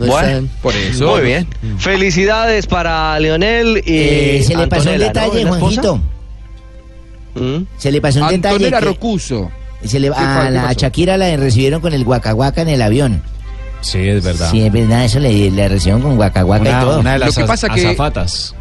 No Bueno, están- por eso. Muy bien. Felicidades para Leonel y Eh, se le pasó un ¿no? detalle, ¿Es la esposa? Juanjito. ¿Mm? Se le pasó un detalle. Antonella Rocuso. se le- ¿Qué a la pasó? Shakira la recibieron con el guacahuaca en el avión. Sí, es verdad. Sí, es verdad, eso le, le recibieron con guacahuaca y todo. una de las Lo que pasa az- que- azafatas.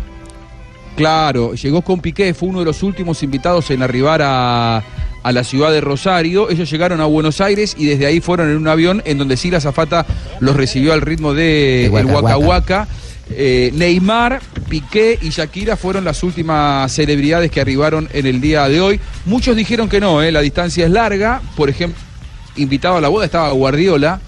Claro, llegó con Piqué, fue uno de los últimos invitados en arribar a, a la ciudad de Rosario. Ellos llegaron a Buenos Aires y desde ahí fueron en un avión en donde sí la zafata los recibió al ritmo de El el Waka Waka Waka. Waka. Eh, Neymar, Piqué y Shakira fueron las últimas celebridades que arribaron en el día de hoy. Muchos dijeron que no, eh, la distancia es larga. Por ejemplo, invitado a la boda estaba Guardiola,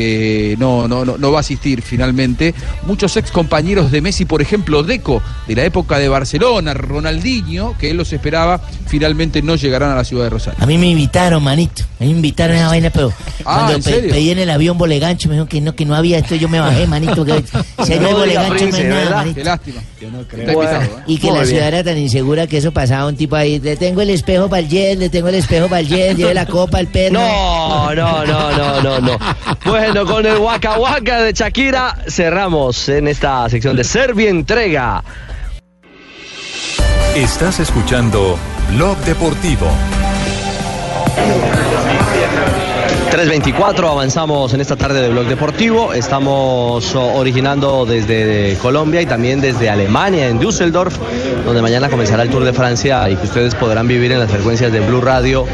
que no, no, no, no va a asistir finalmente. Muchos ex compañeros de Messi, por ejemplo, Deco, de la época de Barcelona, Ronaldinho, que él los esperaba, finalmente no llegarán a la ciudad de Rosario. A mí me invitaron, manito. A mí me invitaron a esa vaina, pero Ah, cuando ¿en pe- serio? pedí en el avión bolegancho, me dijeron que no, que no había esto. Yo me bajé, manito. Que, si no hay No diga, bolegancho, no hay nada, ¿verdad? manito. Qué lástima. Está Bueno. invitado, ¿eh? Y que Muy la bien. ciudad era tan insegura que eso pasaba un tipo ahí. Le tengo el espejo para el jet, le tengo el espejo para el jet, lleve la copa al perro. No, no, no, no, no, no. Bueno, con el Waka Waka de Shakira cerramos en esta sección de Serbia Entrega. Estás escuchando Blog Deportivo. 324, avanzamos en esta tarde de Blog Deportivo. Estamos originando desde Colombia y también desde Alemania, en Düsseldorf, donde mañana comenzará el Tour de Francia y que ustedes podrán vivir en las frecuencias de Blue Radio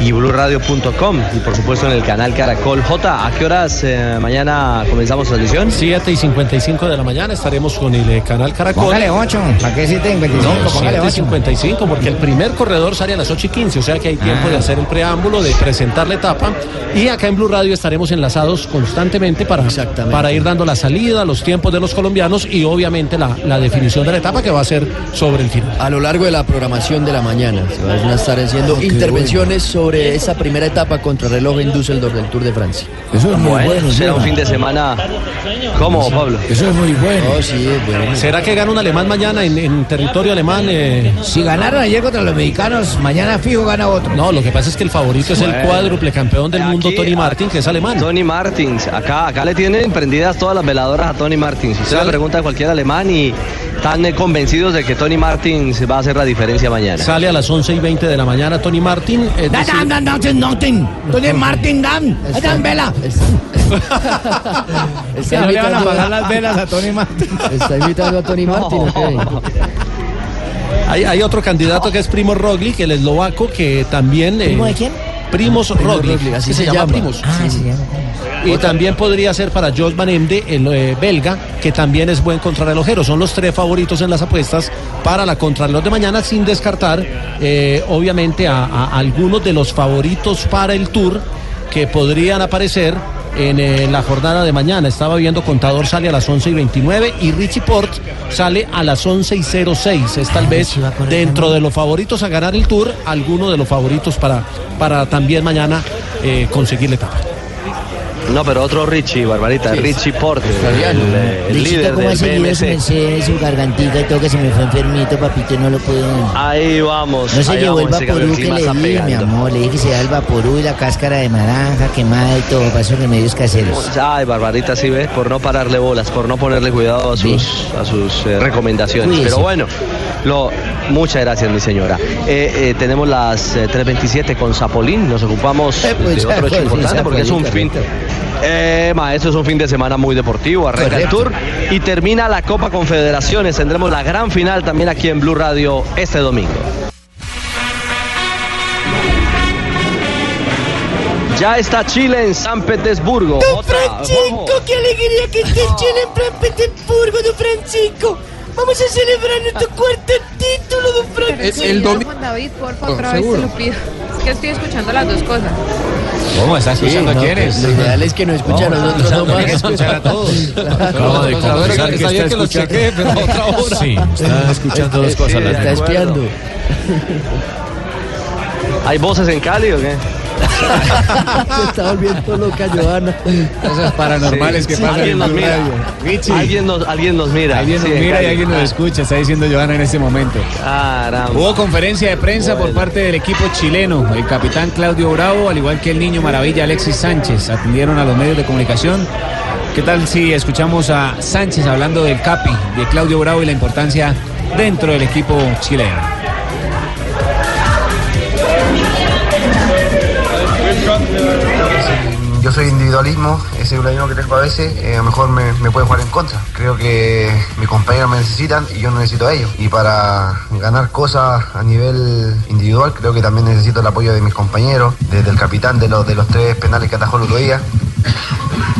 y bluradio.com y por supuesto en el canal Caracol J. ¿A qué horas eh, mañana comenzamos transmisión? 7 y 55 de la mañana estaremos con el eh, canal Caracol. Póngale 8. ¿Para qué 7 y 25? No, Póngale 7 y 8. 55, porque el primer corredor sale a las 8 y 15, o sea que hay tiempo de hacer el preámbulo, de presentar la etapa. Y acá en Blue Radio estaremos enlazados constantemente para, para ir dando la salida, los tiempos de los colombianos y obviamente la, la definición de la etapa que va a ser sobre el final. A lo largo de la programación de la mañana se van a estar haciendo intervenciones sobre esa primera etapa contra reloj en Düsseldorf del Tour de Francia. Eso es muy Bueno, bueno. será un fin de semana. ¿Cómo, Pablo? Eso es muy bueno. Oh, sí, es bueno. ¿Será que gana un alemán mañana en, en territorio alemán? eh? Si ganaron ayer contra los mexicanos, mañana fijo gana otro. No, lo que pasa es que el favorito es el Bueno. cuádruple campeón del mundo, Tony Martin, que es alemán. Tony Martins, acá, acá le tienen prendidas todas las veladoras a Tony Martins. Usted le pregunta a cualquier alemán y están eh, convencidos de que Tony Martins va a hacer la diferencia mañana. Sale a las 11 y 20 de la mañana Tony Martin. es Da, decir, dan, dan, dan, dan, dan. Tony Martin, dan. Dan vela. Está Que no le van a pagar las velas a Tony Martin. Está invitando a Tony Martin, ¿o qué? hay, hay otro candidato que es Primo Roglic, el eslovaco, que también... eh, ¿Primo de quién? Primos Roglic, así se se, llama. Primos. Ah, se llama. Y también podría ser para Jos Van Emde, el eh, belga, que también es buen contrarrelojero. Son los tres favoritos en las apuestas para la contrarreloj de mañana, sin descartar, eh, obviamente, a, a algunos de los favoritos para el Tour que podrían aparecer en eh, la jornada de mañana. Estaba viendo Contador sale a las 11 y 29 y Richie Port sale a las 11 y 06. Es tal vez dentro de los favoritos a ganar el Tour, alguno de los favoritos para, para también mañana eh, conseguir la etapa. No, pero otro Richie, Barbarita, Richie Porte, el, el líder ¿cómo ha del BMC. su gargantica y todo que se me fue enfermito, papito, y no lo pude... Ahí vamos. No se llevó el vaporú que clima le di, mi amor. Le dije que se da el vaporú y la cáscara de naranja quemada y todo, para esos remedios caseros. Ay, Barbarita, sí ves, por no pararle bolas, por no ponerle cuidado a sus, a sus eh, recomendaciones. Cuídese. Pero bueno, lo, muchas gracias, mi señora. Eh, eh, tenemos las eh, 3.27 con Zapolín, nos ocupamos pues, de otro hecho importante porque es un fin... Eh, maestro, es un fin de semana muy deportivo, arranca el Tour y termina la Copa Confederaciones. Tendremos la gran final también aquí en Blue Radio este domingo. Ya está Chile en San Petersburgo. Otra- Francisco, qué alegría que esté Chile, en San Petersburgo, don Francisco. Vamos a celebrar nuestro cuarto título, don Francisco. el domi- Juan David, porfa, otra vez te lo pido. Es que estoy escuchando las dos cosas. ¿Cómo? ¿Estás escuchando no, a quiénes? Lo ideal es que no escuchen a nosotros nomás. Tiene que escuchar a todos. Acabo de confesar que está escuchando. Sí, está escuchando dos cosas. Está espiando. ¿Hay voces en Cali o qué? Se está volviendo loca, Joana. Cosas paranormales que pasan Alguien en. Radio. Richie. Alguien nos, alguien nos mira. Alguien nos Sí, mira y alguien nos escucha, está diciendo Joana en este momento. Caramba. Hubo conferencia de prensa por parte del equipo chileno. El capitán Claudio Bravo, al igual que el niño maravilla Alexis Sánchez, atendieron a los medios de comunicación. ¿Qué tal si escuchamos a Sánchez hablando del Capi, de Claudio Bravo y la importancia dentro del equipo chileno? Yo soy individualismo, ese individualismo que tengo a veces, eh, a lo mejor me, me puede jugar en contra. Creo que mis compañeros me necesitan y yo no necesito a ellos. Y para ganar cosas a nivel individual, creo que también necesito el apoyo de mis compañeros, desde el capitán de los, de los tres penales que atajó el otro día.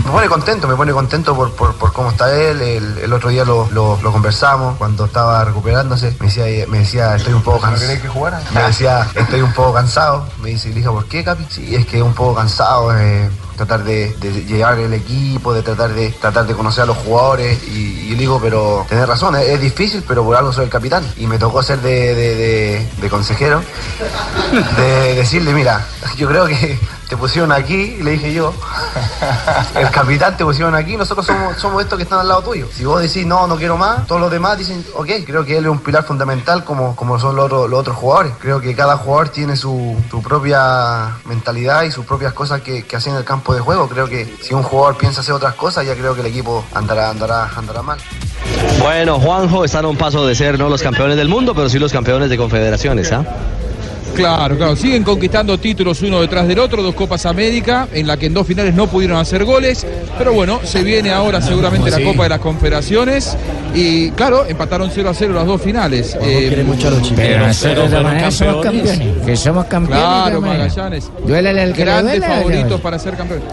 Me pone contento, me pone contento por, por, por cómo está él. El, el otro día lo, lo- lo conversamos cuando estaba recuperándose. Me decía, me decía estoy un poco cansado. que jugara? Me decía, estoy un poco cansado. Me dice, dije, ¿por qué, Capi? Sí, es que un poco cansado. eh, tratar de, de llevar el equipo, de tratar de tratar de conocer a los jugadores. Y, y digo, pero tenés razón, es, difícil, pero por algo soy el capitán. Y me tocó ser de- de consejero, de decirle, mira, yo creo que te pusieron aquí, le dije yo, el capitán te pusieron aquí, nosotros somos, somos estos que están al lado tuyo. Si vos decís, no, no quiero más, todos los demás dicen, ok, creo que él es un pilar fundamental como, como son los, otros- los otros jugadores. Creo que cada jugador tiene su, su propia mentalidad y sus propias cosas que, que hacen en el campo de juego. Creo que si un jugador piensa hacer otras cosas, ya creo que el equipo andará, andará, andará mal. Bueno, Juanjo están a un paso de ser no los campeones del mundo, pero sí los campeones de confederaciones, ¿ah? Claro, claro. Siguen conquistando títulos uno detrás del otro, dos Copas América, en la que en dos finales no pudieron hacer goles. Pero bueno, se viene ahora seguramente la. Copa de las Confederaciones. Y claro, empataron 0 a 0 las dos finales. Eh, Pero nosotros de manera somos campeones. Que somos campeones. Claro. Magallanes. Duélale al que Grandes duela, favoritos para ser campeones.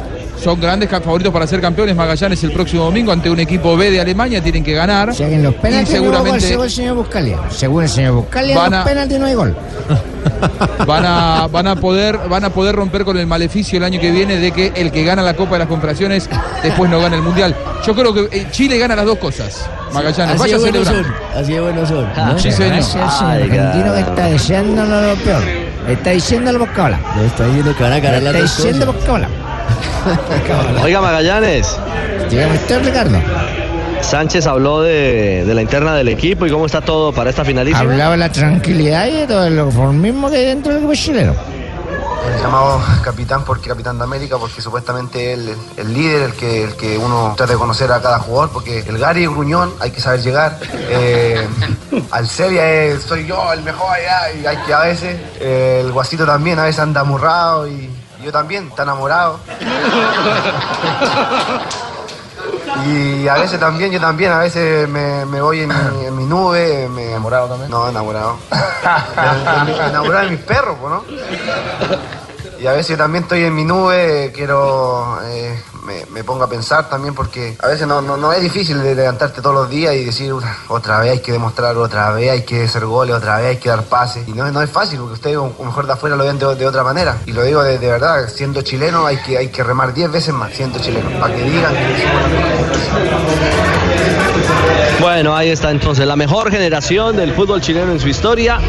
Son grandes favoritos para ser campeones Magallanes el próximo domingo ante un equipo B de Alemania. Tienen que ganar. Si en los penaltis y no seguramente según el señor Buscalia. Según el señor Buscalia, Van a- los penaltis no hay gol. van a, van a poder van a poder romper con el maleficio el año que viene de que el que gana la Copa de las Confederaciones después no gana el Mundial. Yo creo que eh, Chile gana las dos cosas. Magallanes, Así vaya celebrar. son. Así de buenos son. No, sí, señor. Gracias, señor argentino que está deseándolo lo peor. Está diciendo el Buscalia. Le está diciendo que van a ganar las Está dos diciendo cosas. Buscalia. Oiga, Magallanes, Dígame usted, Ricardo. Sánchez habló de, de la interna del equipo y cómo está todo para esta finalísima. Hablaba de la tranquilidad y de todo el conformismo que hay dentro del equipo chileno. El llamado capitán porque capitán de América, porque supuestamente él es el líder, el que, el que uno trata de conocer a cada jugador, porque el Gary Gruñón hay que saber llegar. Eh, al Celia es, soy yo el mejor allá, y hay que a veces. eh, el Guasito también a veces anda amurrado y yo también, está enamorado. Y a veces también, yo también, a veces me, me voy en mi, en mi nube, me... ¿Enamorado también? No, enamorado. Enamorado de mis perros, pues, ¿no? Y a veces también estoy en mi nube, quiero, eh, me, me pongo a pensar también porque a veces no, no, es difícil de levantarte todos los días y decir "Uf, otra vez hay que demostrar, otra vez hay que hacer goles, otra vez hay que dar pases. Y no, no es fácil porque ustedes mejor de afuera lo ven de, otra manera. Y lo digo de, verdad, siendo chileno hay que, hay que remar 10 veces más siendo chileno, para que digan que Bueno, ahí está entonces la mejor generación del fútbol chileno en su historia,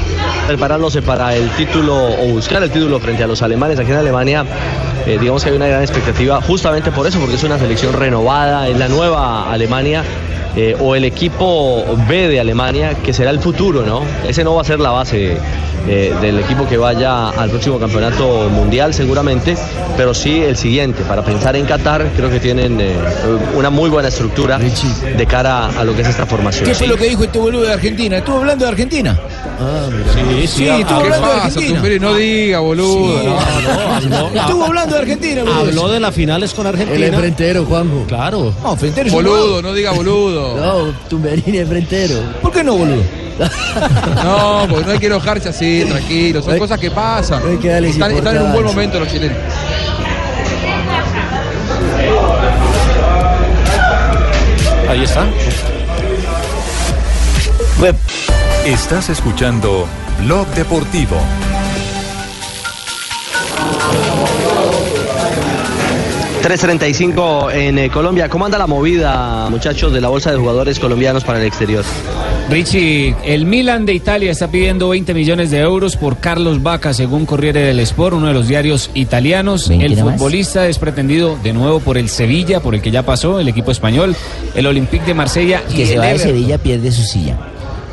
preparándose para el título o buscar el título frente a los alemanes aquí en Alemania. Eh, digamos que hay una gran expectativa justamente por eso, porque es una selección renovada, es la nueva Alemania. eh, o el equipo B de Alemania, que será el futuro, ¿no? Ese no va a ser la base eh, del equipo que vaya al próximo campeonato mundial, seguramente, pero sí el siguiente. Para pensar en Qatar, creo que tienen eh, una muy buena estructura de cara a lo que es esta formación. ¿Qué fue lo que dijo este boludo de Argentina? ¿Estuvo hablando de Argentina? Ah, Sí, Sí, estuvo ¿Qué hablando de pasa, Argentina. Tumberi? No diga, boludo. Sí. no. habló, Estuvo hablando de Argentina, boludo. habló de las finales con Argentina. Él es frentero, Juanjo. Claro. No, Frentero Boludo, no diga boludo. No, Tumberini es frentero. ¿Por qué no, boludo? No, porque no hay que enojarse así, tranquilo. Son cosas que pasan. hay que darles Están, están en un buen momento los chilenos. Ahí está. Estás escuchando Blog Deportivo. $3.35 en eh, Colombia. ¿Cómo anda la movida, muchachos, de la bolsa de jugadores colombianos para el exterior? Richie, el Milan de Italia está pidiendo 20 millones de euros por Carlos Vaca, según Corriere del Sport, uno de los diarios italianos. El más. futbolista es pretendido de nuevo por el Sevilla, por el que ya pasó, el equipo español, el Olympique de Marsella El y que el se va de. Sevilla pierde su silla.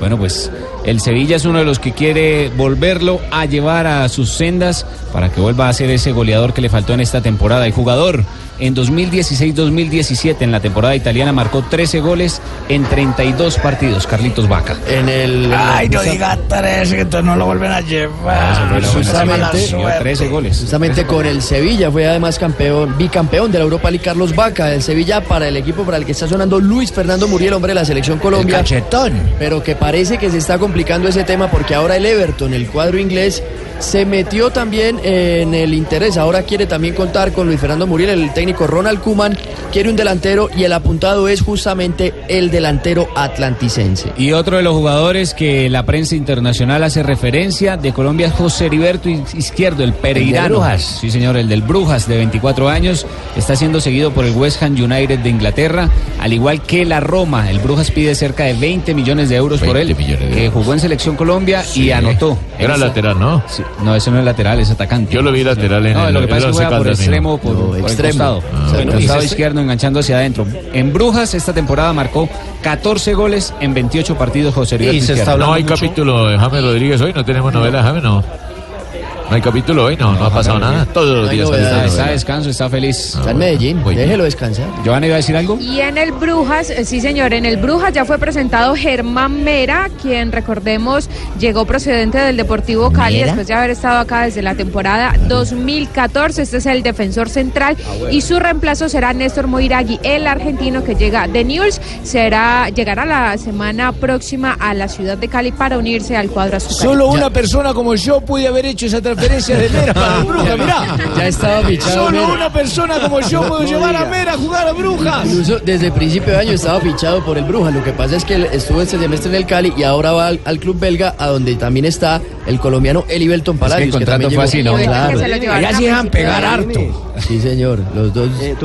Bueno, pues el Sevilla es uno de los que quiere volverlo a llevar a sus sendas para que vuelva a ser ese goleador que le faltó en esta temporada. El jugador en 2016-2017 en la temporada italiana marcó 13 goles en 32 partidos. Carlitos Vaca. En el. Ay, no diga tres, que entonces no lo vuelven a llevar. Justamente, Dio 13 goles. Justamente con el Sevilla fue además campeón, bicampeón de la Europa League Carlos Vaca. El Sevilla para el equipo para el que está sonando Luis Fernando Muriel, hombre de la selección Colombia. Cachetón. Pero que parece que se está complicando ese tema porque ahora el Everton, el cuadro inglés, se metió también en el interés. Ahora quiere también contar con Luis Fernando Muriel, el técnico Ronald Kuman. Quiere un delantero y el apuntado es justamente el delantero atlanticense. Y otro de los jugadores que la prensa internacional hace referencia de Colombia es José Heriberto Izquierdo, el pereirano. Brujas. Sí, señor, el del Brujas, de 24 años. Está siendo seguido por el West Ham United de Inglaterra, al igual que la Roma. El Brujas pide cerca de 20 millones de euros por él, 20 millones de que euros. jugó en Selección Colombia y anotó. Era Esa- lateral, ¿no? Sí, no, ese no es lateral, es atacante. Yo lo vi lateral en No, el- lo que pasa es que juega por extremo, por, No, por el costado. Ah, Bueno, costado izquierdo enganchando hacia adentro. En Brujas esta temporada marcó 14 goles en 28 partidos José Heriberto Y se Izquierdo. está hablando No hay mucho- capítulo de James Rodríguez hoy, no tenemos novela de James, no. No hay capítulo hoy, no, no, ha pasado nada. Todos los días Está, está descanso, está feliz. Está en Medellín, déjelo descansar. Giovanni iba a decir algo. Y en el Brujas, eh, sí señor, en el Brujas ya fue presentado Germán Mera, quien recordemos llegó procedente del Deportivo Cali Mera. después de haber estado acá desde la temporada 2014. Este es el defensor central y su reemplazo será Néstor Moiragui, el argentino que llega de News. Será, llegará la semana próxima a la ciudad de Cali para unirse al cuadro azul. Solo una persona como yo puede haber hecho esa transferencia de Mera para Brujas, mirá. Ya estaba fichado. Solo Mera. una persona como yo puedo No llevar a. Mera a jugar a Brujas. Incluso desde el principio de año estaba fichado por el Brujas. Lo que pasa es que él estuvo este semestre en el Cali y ahora va al, al club belga, a donde también está el colombiano Elibelton Palacios. el contrato también fue así, ¿no? Claro. Que Allá a sí dejan pegar harto. Sí, señor. Los dos. Eh,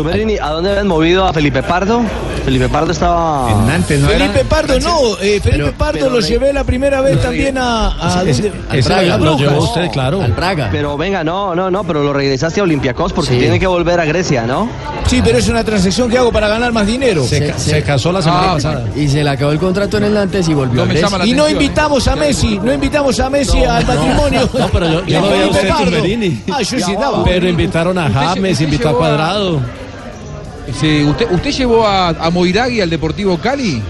¿a dónde habían movido a Felipe Pardo? Felipe Pardo estaba... Nantes, ¿no era? Felipe Pardo, no, eh, Felipe Pero- Pardo pero lo llevé la primera vez también a, a, Ese- ¿dónde? al ese Praga. lo- llevó usted, claro. Al Praga. Pero venga, no, no, no, pero lo regresaste a Olympiacos porque Sí. tiene que volver a Grecia, ¿no? Sí, pero es una transacción que hago para ganar más dinero. Se, ca- se casó la semana pasada. Y se le acabó el contrato en el Nantes y volvió No a Grecia. Y no invitamos a Messi, no invitamos a Messi al matrimonio. No, pero yo, yo no veía usted. Tumberini. Ah, yo sí estaba. Pero invitaron a James, usted invitó a Cuadrado. Sí, ¿usted, ¿Usted llevó a, a Moiragui al Deportivo Cali?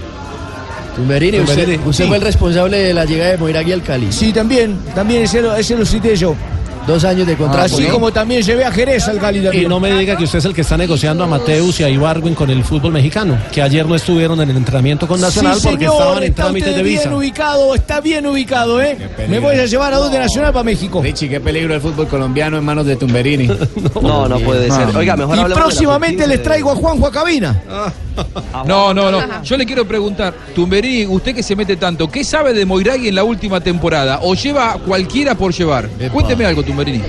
Tumberini, usted, usted sí. fue el responsable de la llegada de Moiragui al Cali. Sí, también, también ese lo, ese lo cité yo. Dos años de contrato. Así como también llevé a Jerez al Cali Y no me diga que usted es el que está negociando a Mateus y a Ibargüen con el fútbol mexicano, que ayer no estuvieron en el entrenamiento con Nacional sí, porque señor, estaban en está trámites usted de visa. bien ubicado, está bien ubicado, ¿eh? Me voy a llevar a dos de Nacional para México. Richie, qué peligro el fútbol colombiano en manos de Tumberini. No, no puede ser. Oiga, mejor Y próximamente sub-15 les traigo a Juanjo a cabina. No, no, no. Yo le quiero preguntar, Tumberini, usted que se mete tanto, ¿qué sabe de Moiragui en la última temporada? ¿O lleva a cualquiera por llevar? Cuénteme algo, Tumberini.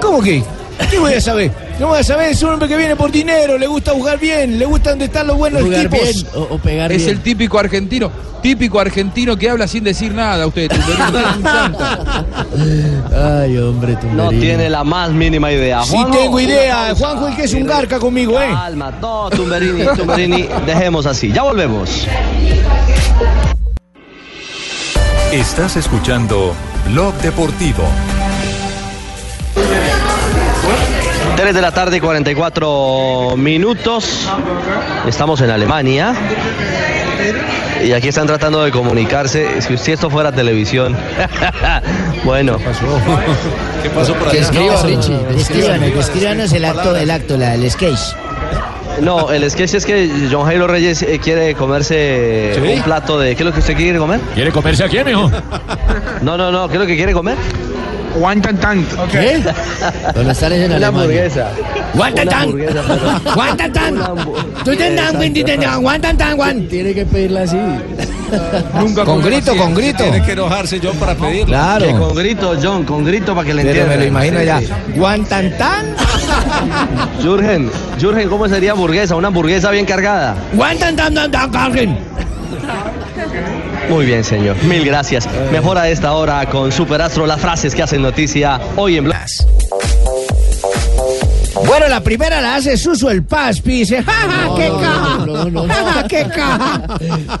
¿Cómo que? ¿Qué voy a saber? No voy a saber, es un hombre que viene por dinero, le gusta jugar bien, le gusta donde están los buenos Jugar tipos. bien o, o pegar Es bien. el típico argentino, típico argentino que habla sin decir nada, usted, Tumberini. Usted. Ay, hombre, No Tumberini. tiene la más mínima idea. Sí Juanjo, tengo idea. Juanjo el que es un garca conmigo, ¿eh? Calma, no, Tumberini, Tumberini, dejemos así. Ya volvemos. Estás escuchando Blog Deportivo. 3 de la tarde, 44 minutos. Estamos en Alemania. Y aquí están tratando de comunicarse. Si si esto fuera televisión. bueno. ¿Qué pasó por allá? escriba, No, Richie. Descríbanos, descríbanos el acto, el acto, la, el sketch. No, el sketch es que John Jairo Reyes eh, quiere comerse ¿Sí? un plato de. ¿Qué es lo que usted quiere comer? ¿Quiere comerse a quién, mijo? No, no, no. ¿Qué es lo que quiere comer? Guantan tan. ¿Qué? Pero están en Una Alemania. hamburguesa. Guanta Una tan. hamburguesa, pero- Guanta tan. Tú te dan, Wendy, te dan, guanta tan, guan. Tiene que pedirla así. Nunca Con grito, con grito. Tiene que enojarse yo para pedirlo. Que Claro. con grito, John, con grito para que le Pero entiendan. me lo imagino ya. sí. Guantan tan. Jurgen, Jurgen, ¿cómo sería hamburguesa? Una hamburguesa bien cargada. Guantan tan, tan, tan, cargen. Muy bien, señor. Mil gracias. Mejor a esta hora con Superastro las frases que hacen noticia hoy en Blog. Bueno, la primera la hace Suso el Paspi. Dice, ¡ja, ja, No, qué no, caja! no, no, no. ¡Ja, ja, qué caja!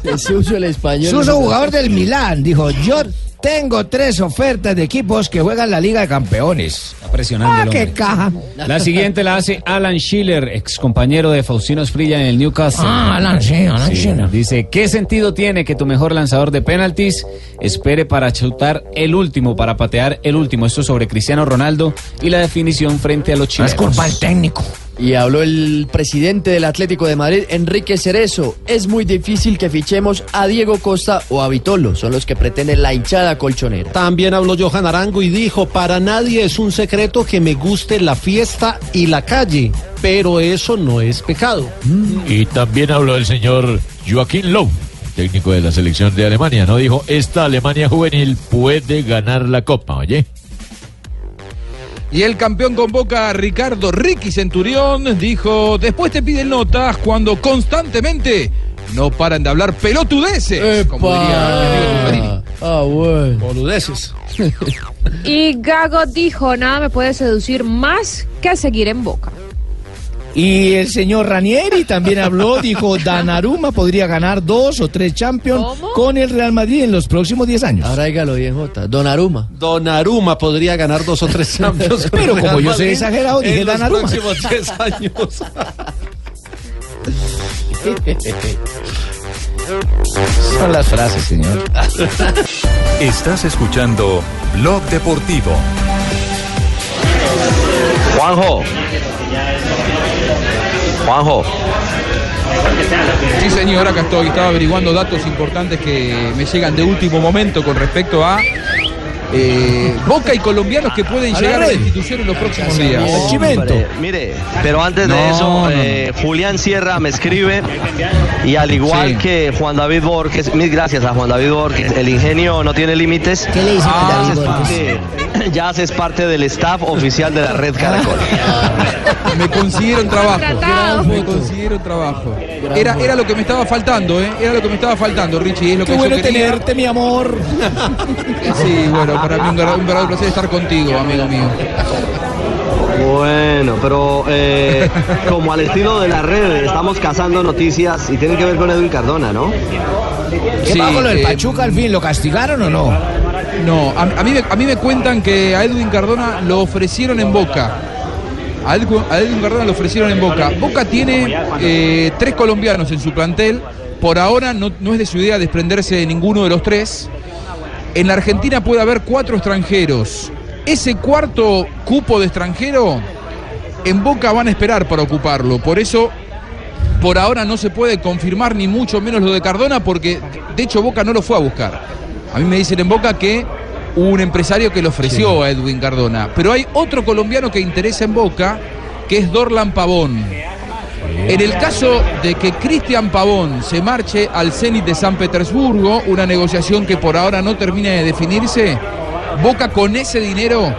Es Suso el español. Suso, jugador del Milán, dijo, yo tengo tres ofertas de equipos que juegan la Liga de Campeones. Está presionando ¡Ah, qué caja! La siguiente la hace Alan Schiller, ex compañero de Faustino Esprilla en el Newcastle. Ah, Alan, sí, Alan Sí, Schiller. Dice, ¿qué sentido tiene que tu mejor lanzador de penaltis espere para chutar el último, para patear el último? Esto sobre Cristiano Ronaldo y la definición frente a los No chilenos. es culpa del técnico. Y habló el presidente del Atlético de Madrid, Enrique Cerezo. Es muy difícil que fichemos a Diego Costa o a Vitolo. Son los que pretenden la hinchada colchonera. También habló Johan Arango y dijo, para nadie es un secreto que me guste la fiesta y la calle, pero eso no es pecado. Y también habló el señor Joaquín Low, técnico de la selección de Alemania, ¿no? Dijo, esta Alemania juvenil puede ganar la copa, oye. Y el campeón convoca a Ricardo Ricky Centurión. Dijo, después te piden notas cuando constantemente no paran de hablar pelotudeces. Como diría. Ah, bueno. Boludeces. Y Gago dijo, nada me puede seducir más que seguir en Boca. Y el señor Ranieri también habló, dijo, Danaruma podría ganar dos o tres Champions ¿Cómo? con el Real Madrid en los próximos 10 años. Ahora dígalo bien, Jota. Donaruma. Donnarumma podría ganar dos o tres Champions. con Pero como Real yo soy exagerado, dije en los próximos 10 años. Son las frases, señor. Estás escuchando Blog Deportivo. Juanjo. Juanjo. Sí, señor, acá estoy. Estaba averiguando datos importantes que me llegan de último momento con respecto a eh, Boca y colombianos que pueden A llegar a la institución en los próximos días. Hombre, mire, pero antes de No, eso, no, no. eh, Julián Sierra me escribe y al igual Sí. que Juan David Borges, mil gracias a Juan David Borges, el ingenio no tiene límites. ¿Qué le dice Ya David haces Borges? parte- Ya haces parte del staff oficial de la red Caracol. Me consiguieron trabajo. Me consiguieron trabajo. Era, era lo que me estaba faltando, ¿eh? Era lo que me estaba faltando, Richie. Es lo Qué que bueno yo tenerte, mi amor. Sí, bueno, para mí un, verdadero placer estar contigo, amigo mío. Bueno, pero eh, como al estilo de la red, estamos cazando noticias y tienen que ver con Edwin Cardona, ¿no? ¿Qué Sí, pasó con lo del eh, Pachuca al fin? ¿Lo castigaron o no? No, a, a mí, me- a mí me cuentan que a Edwin Cardona lo ofrecieron en Boca. A Edwin, a Edwin Cardona lo ofrecieron en Boca. Boca tiene eh, tres colombianos en su plantel. Por ahora no, no es de su idea desprenderse de ninguno de los tres. En la Argentina puede haber cuatro extranjeros. ese cuarto cupo de extranjero, en Boca van a esperar para ocuparlo. Por eso, por ahora no se puede confirmar ni mucho menos lo de Cardona, porque de hecho Boca no lo fue a buscar. A mí me dicen en Boca que hubo un empresario que le ofreció a Edwin Cardona. Pero hay otro colombiano que interesa en Boca, que es Dorlan Pavón. En el caso de que Cristian Pavón se marche al Zenit de San Petersburgo, una negociación que por ahora no termina de definirse, Boca con ese dinero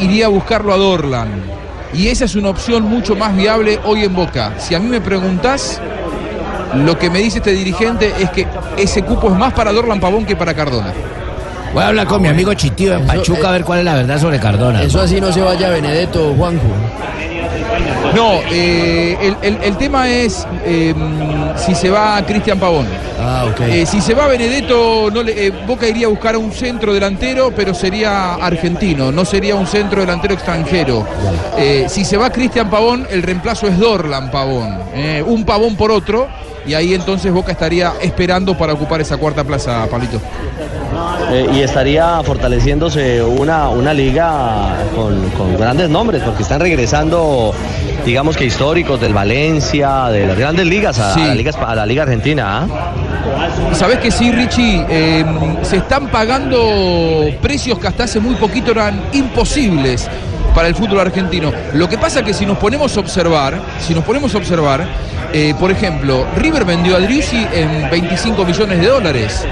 iría a buscarlo a Dorlan. Y esa es una opción mucho más viable hoy en Boca. Si a mí me preguntás, lo que me dice este dirigente es que ese cupo es más para Dorlan Pavón que para Cardona. Voy a hablar con mi amigo Chitío en Pachuca a ver cuál es la verdad sobre Cardona. Eso así no se vaya Benedetto, Juanjo. No, eh, el, el- el tema es eh, si se va Cristian Pavón. Ah, ok. Eh, si se va Benedetto, no le- eh, Boca iría a buscar a un centro delantero, pero sería argentino, no sería un centro delantero extranjero. Eh, si se va Cristian Pavón, el reemplazo es Dorlan Pavón. eh, un Pavón por otro, y ahí entonces Boca estaría esperando para ocupar esa cuarta plaza, Pablito. Eh, y estaría fortaleciéndose una, una liga con, con grandes nombres, porque están regresando, digamos que históricos del Valencia, de las grandes ligas a, Sí. a la, liga, espa- a la liga argentina. ¿ah? ¿Sabés que sí, Richie? Eh, se están pagando precios que hasta hace muy poquito eran imposibles para el fútbol argentino. Lo que pasa que si nos ponemos a observar, si nos ponemos a observar, eh, por ejemplo, River vendió a Driussi en 25 millones de dólares.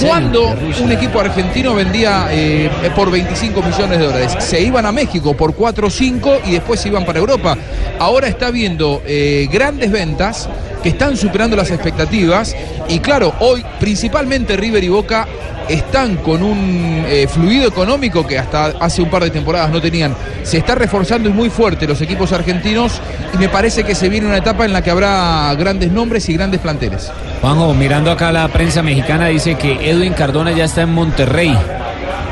Cuando un equipo argentino vendía eh, por 25 millones de dólares, se iban a México por 4 o 5 y después se iban para Europa. Ahora está viendo eh, grandes ventas están superando las expectativas y claro, hoy principalmente River y Boca están con un eh, fluido económico que hasta hace un par de temporadas no tenían. Se está reforzando y muy fuerte los equipos argentinos y me parece que se viene una etapa en la que habrá grandes nombres y grandes planteles. Juanjo, mirando acá la prensa mexicana, dice que Edwin Cardona ya está en Monterrey,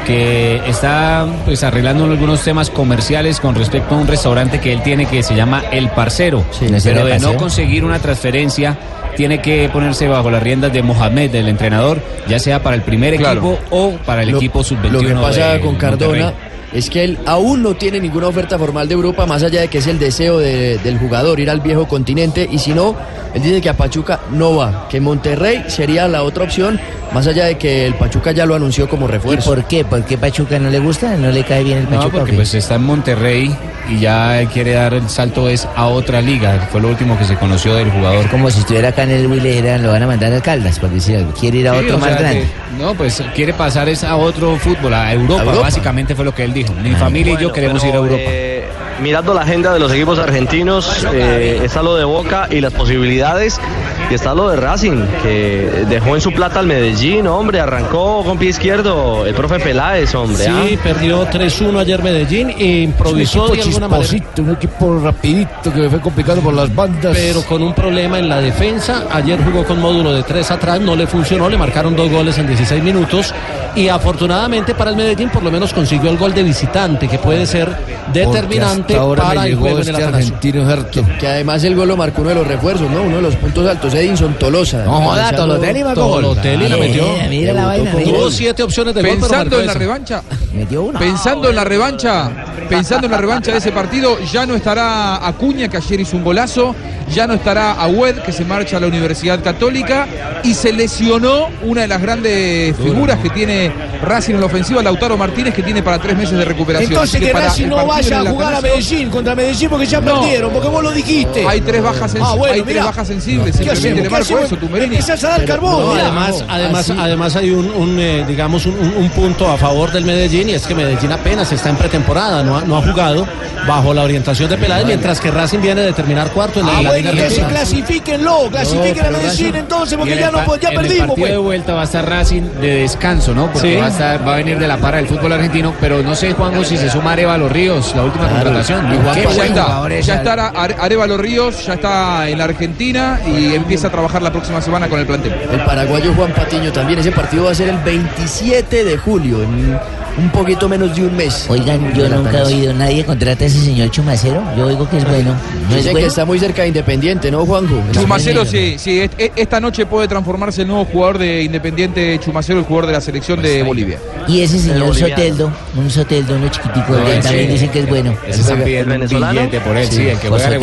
que está pues arreglando algunos temas comerciales con respecto a un restaurante que él tiene que se llama El Parcero. ¿le pero de no conseguir una transferencia, tiene que ponerse bajo las riendas de Mohamed, el entrenador, ya sea para el primer Claro. equipo o para el Lo- equipo sub-21. Lo que pasa con Cardona Monterrey. Es que él aún no tiene ninguna oferta formal de Europa, más allá de que es el deseo de- del jugador ir al viejo continente. Y si no, él dice que a Pachuca no va, que Monterrey sería la otra opción, más allá de que el Pachuca ya lo anunció como refuerzo. por qué? ¿Por qué Pachuca no le gusta? ¿No le cae bien el No, Pachuca? porque o qué? pues está en Monterrey y ya él quiere dar el salto es a otra liga. Fue lo último que se conoció del jugador. Como si estuviera acá en el dijeran, lo van a mandar a Caldas, por decir algo. Quiere ir a Sí, otro más sea, grande. que- no, pues quiere pasar es a otro fútbol, a Europa, ¿A Europa? básicamente fue lo que él dijo. Mi familia y yo queremos ir a Europa. Eh, mirando la agenda de los equipos argentinos, eh, está lo de Boca y las posibilidades, y está lo de Racing, que dejó en su plata al Medellín, hombre, arrancó con pie izquierdo el profe Peláez, hombre. Sí, ¿ah? perdió 3-1 ayer Medellín e improvisó de alguna manera. un equipo rapidito que me fue complicado por las bandas. Pero con un problema en la defensa. Ayer jugó con módulo de tres atrás, no le funcionó, le marcaron dos goles en 16 minutos. Y afortunadamente para el Medellín, por lo menos consiguió el gol de visitante, que puede ser determinante para el juego en el Atanasio. Que, que además el gol lo marcó uno de los refuerzos, ¿no? Uno de los puntos altos, Edinson Tolosa. No joda, Tolotelli marcó gol. Tolotelli la metió. Mira, la vaina, con. Tuvo siete opciones de gol, Pensando en la revancha, Metió una. Pensando en la revancha, pensando en la revancha de ese partido, ya no estará Acuña, que ayer hizo un golazo, ya no estará Agüed, que se marcha a la Universidad Católica, y se lesionó una de las grandes figuras que tiene Racing en la ofensiva, Lautaro Martínez, que tiene para tres meses de recuperación. Entonces que para Racing no vaya a jugar a Medellín contra Medellín porque ya No. perdieron, porque vos lo dijiste. Hay tres bajas, sens- Ah, bueno, hay tres bajas sensibles, ¿Qué hacemos? eso, Tumberini. Empezás a dar carbón, No, además, además, Así. además hay un, un, eh, digamos un, un- un punto a favor del Medellín y es que Medellín apenas está en pretemporada, no ha, no ha jugado bajo la orientación de Peláez, mientras que Racing viene de terminar cuarto en la, Ah, la bueno, Liga clasifíquenlo, clasifiquen a Medellín entonces, porque en ya el no ya en el perdimos, partido pues. de vuelta va a estar Racing de descanso, ¿no? Porque Sí. va, a estar, va a venir de la para del fútbol argentino, pero no sé, Juanjo, si se suma Arevalo Ríos, la última contratación. Juan Qué Pablo Ya buen está, jugador es, ya Are- está Are- Arevalo Ríos, ya está en la Argentina y empieza a trabajar la próxima semana con el plantel. El paraguayo Juan Patiño también. Ese partido va a ser el 27 de julio un poquito menos de un mes. Oigan, yo nunca he oído nadie contrata a ese señor Chumacero. Yo oigo que es bueno. ¿No es Dicen que está muy cerca de Independiente, ¿no, Juanjo? Chumacero, sí, sí. est- Esta noche puede transformarse el nuevo jugador de Independiente Chumacero, el jugador de la selección de Bolivia. Y ese señor. Soteldo, un Soteldo, uno chiquitico, No, también dicen que es bueno. ese un venezolano? billete por él, sí, el que juega en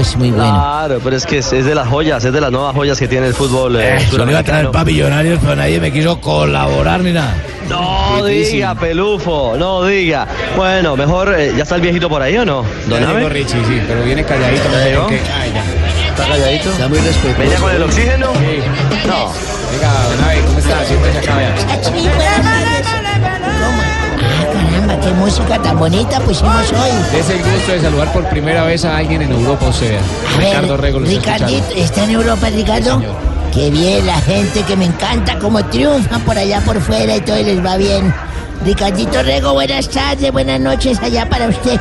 es muy bueno. Claro, pero es que es, es de las joyas, es de las nuevas joyas que tiene el fútbol eh, Eh, yo iba a traer para millonarios, pero nadie me quiso colaborar ni nada. No Difícil. diga, pelufo, no diga. Bueno, mejor, eh, ¿ya está el viejito por ahí o no? ¿Don? Richie, sí, pero viene calladito. no ya. ¿Está calladito? Está muy respetuoso. ¿Venía con el oxígeno? Sí. No. Venga, don Abe, ¿cómo está? Siempre se acaba ya. Ah, caramba, qué música tan bonita pusimos hoy. Es el gusto de saludar por primera vez a alguien en Europa, o sea, A ver, Ricardo Rego Ricardito. ¿está en Europa, Ricardo? Qué bien, la gente que me encanta, como triunfan por allá por fuera y todo y les va bien. Ricardito Rego, buenas tardes, buenas noches allá para usted.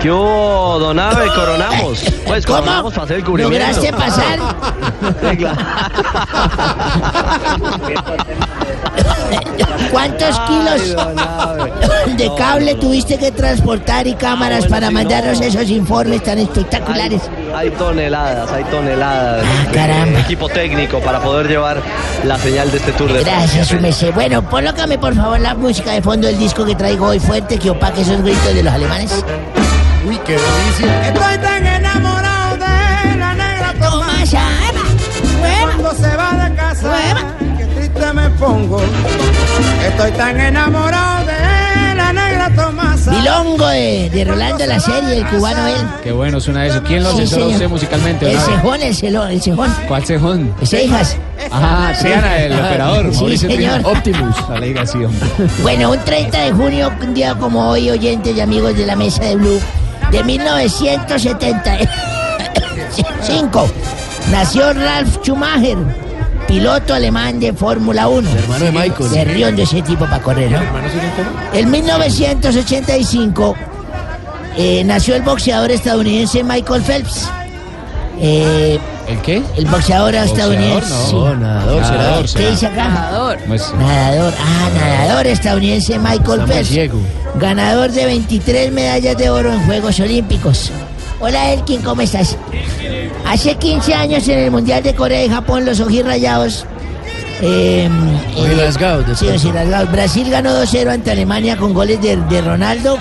¿Qué hubo, don Abe? Coronamos. Pues ¿Cómo? coronamos para hacer el cubrimiento. ¿Lograste pasar? ¿Cuántos kilos de cable tuviste que transportar y cámaras para mandarnos esos informes tan espectaculares? Hay toneladas, hay toneladas de caramba. equipo técnico para poder llevar la señal de este tour de Gracias, Umese. Bueno, colócame por favor la música de fondo del disco que traigo hoy fuerte que opaque esos gritos de los alemanes. Uy, qué delicia. Estoy tan enamorado de la negra Tomasa. Cuando se va de casa, que triste me pongo. Estoy tan enamorado de la negra Tomasa. Milongo de, de Rolando la serie, el cubano él. Qué bueno suena eso. ¿Quién lo asesoró señor. usted musicalmente? El cejón, el celón, el cejón. ¿Cuál cejón? Ese hijas. Ah, Triana, el operador. Sí, Mauricio señor. Optimus. Alegación. Bueno, un 30 de junio, un día como hoy, oyentes y amigos de la mesa de Blue, de 1975, nació Ralf Schumacher, piloto alemán de Fórmula 1. hermano de Michael. Se de ese tipo para correr, ¿no? En 1985 eh, nació el boxeador estadounidense Michael Phelps. Eh, ¿El qué? el boxeador estadounidense. no. sí. Nadador. Nadador ¿Qué dice acá? Nadador. Pues, Nadador, ah, nadador estadounidense Michael Phelps, ganador de 23 medallas de oro en Juegos Olímpicos. Hola Elkin, ¿cómo estás? Hace 15 años en el Mundial de Corea y Japón, los ojirrayados. Eh, Muy rasgados, de sí, sí, rasgados. Brasil ganó 2-0 ante Alemania con goles de, de Ronaldo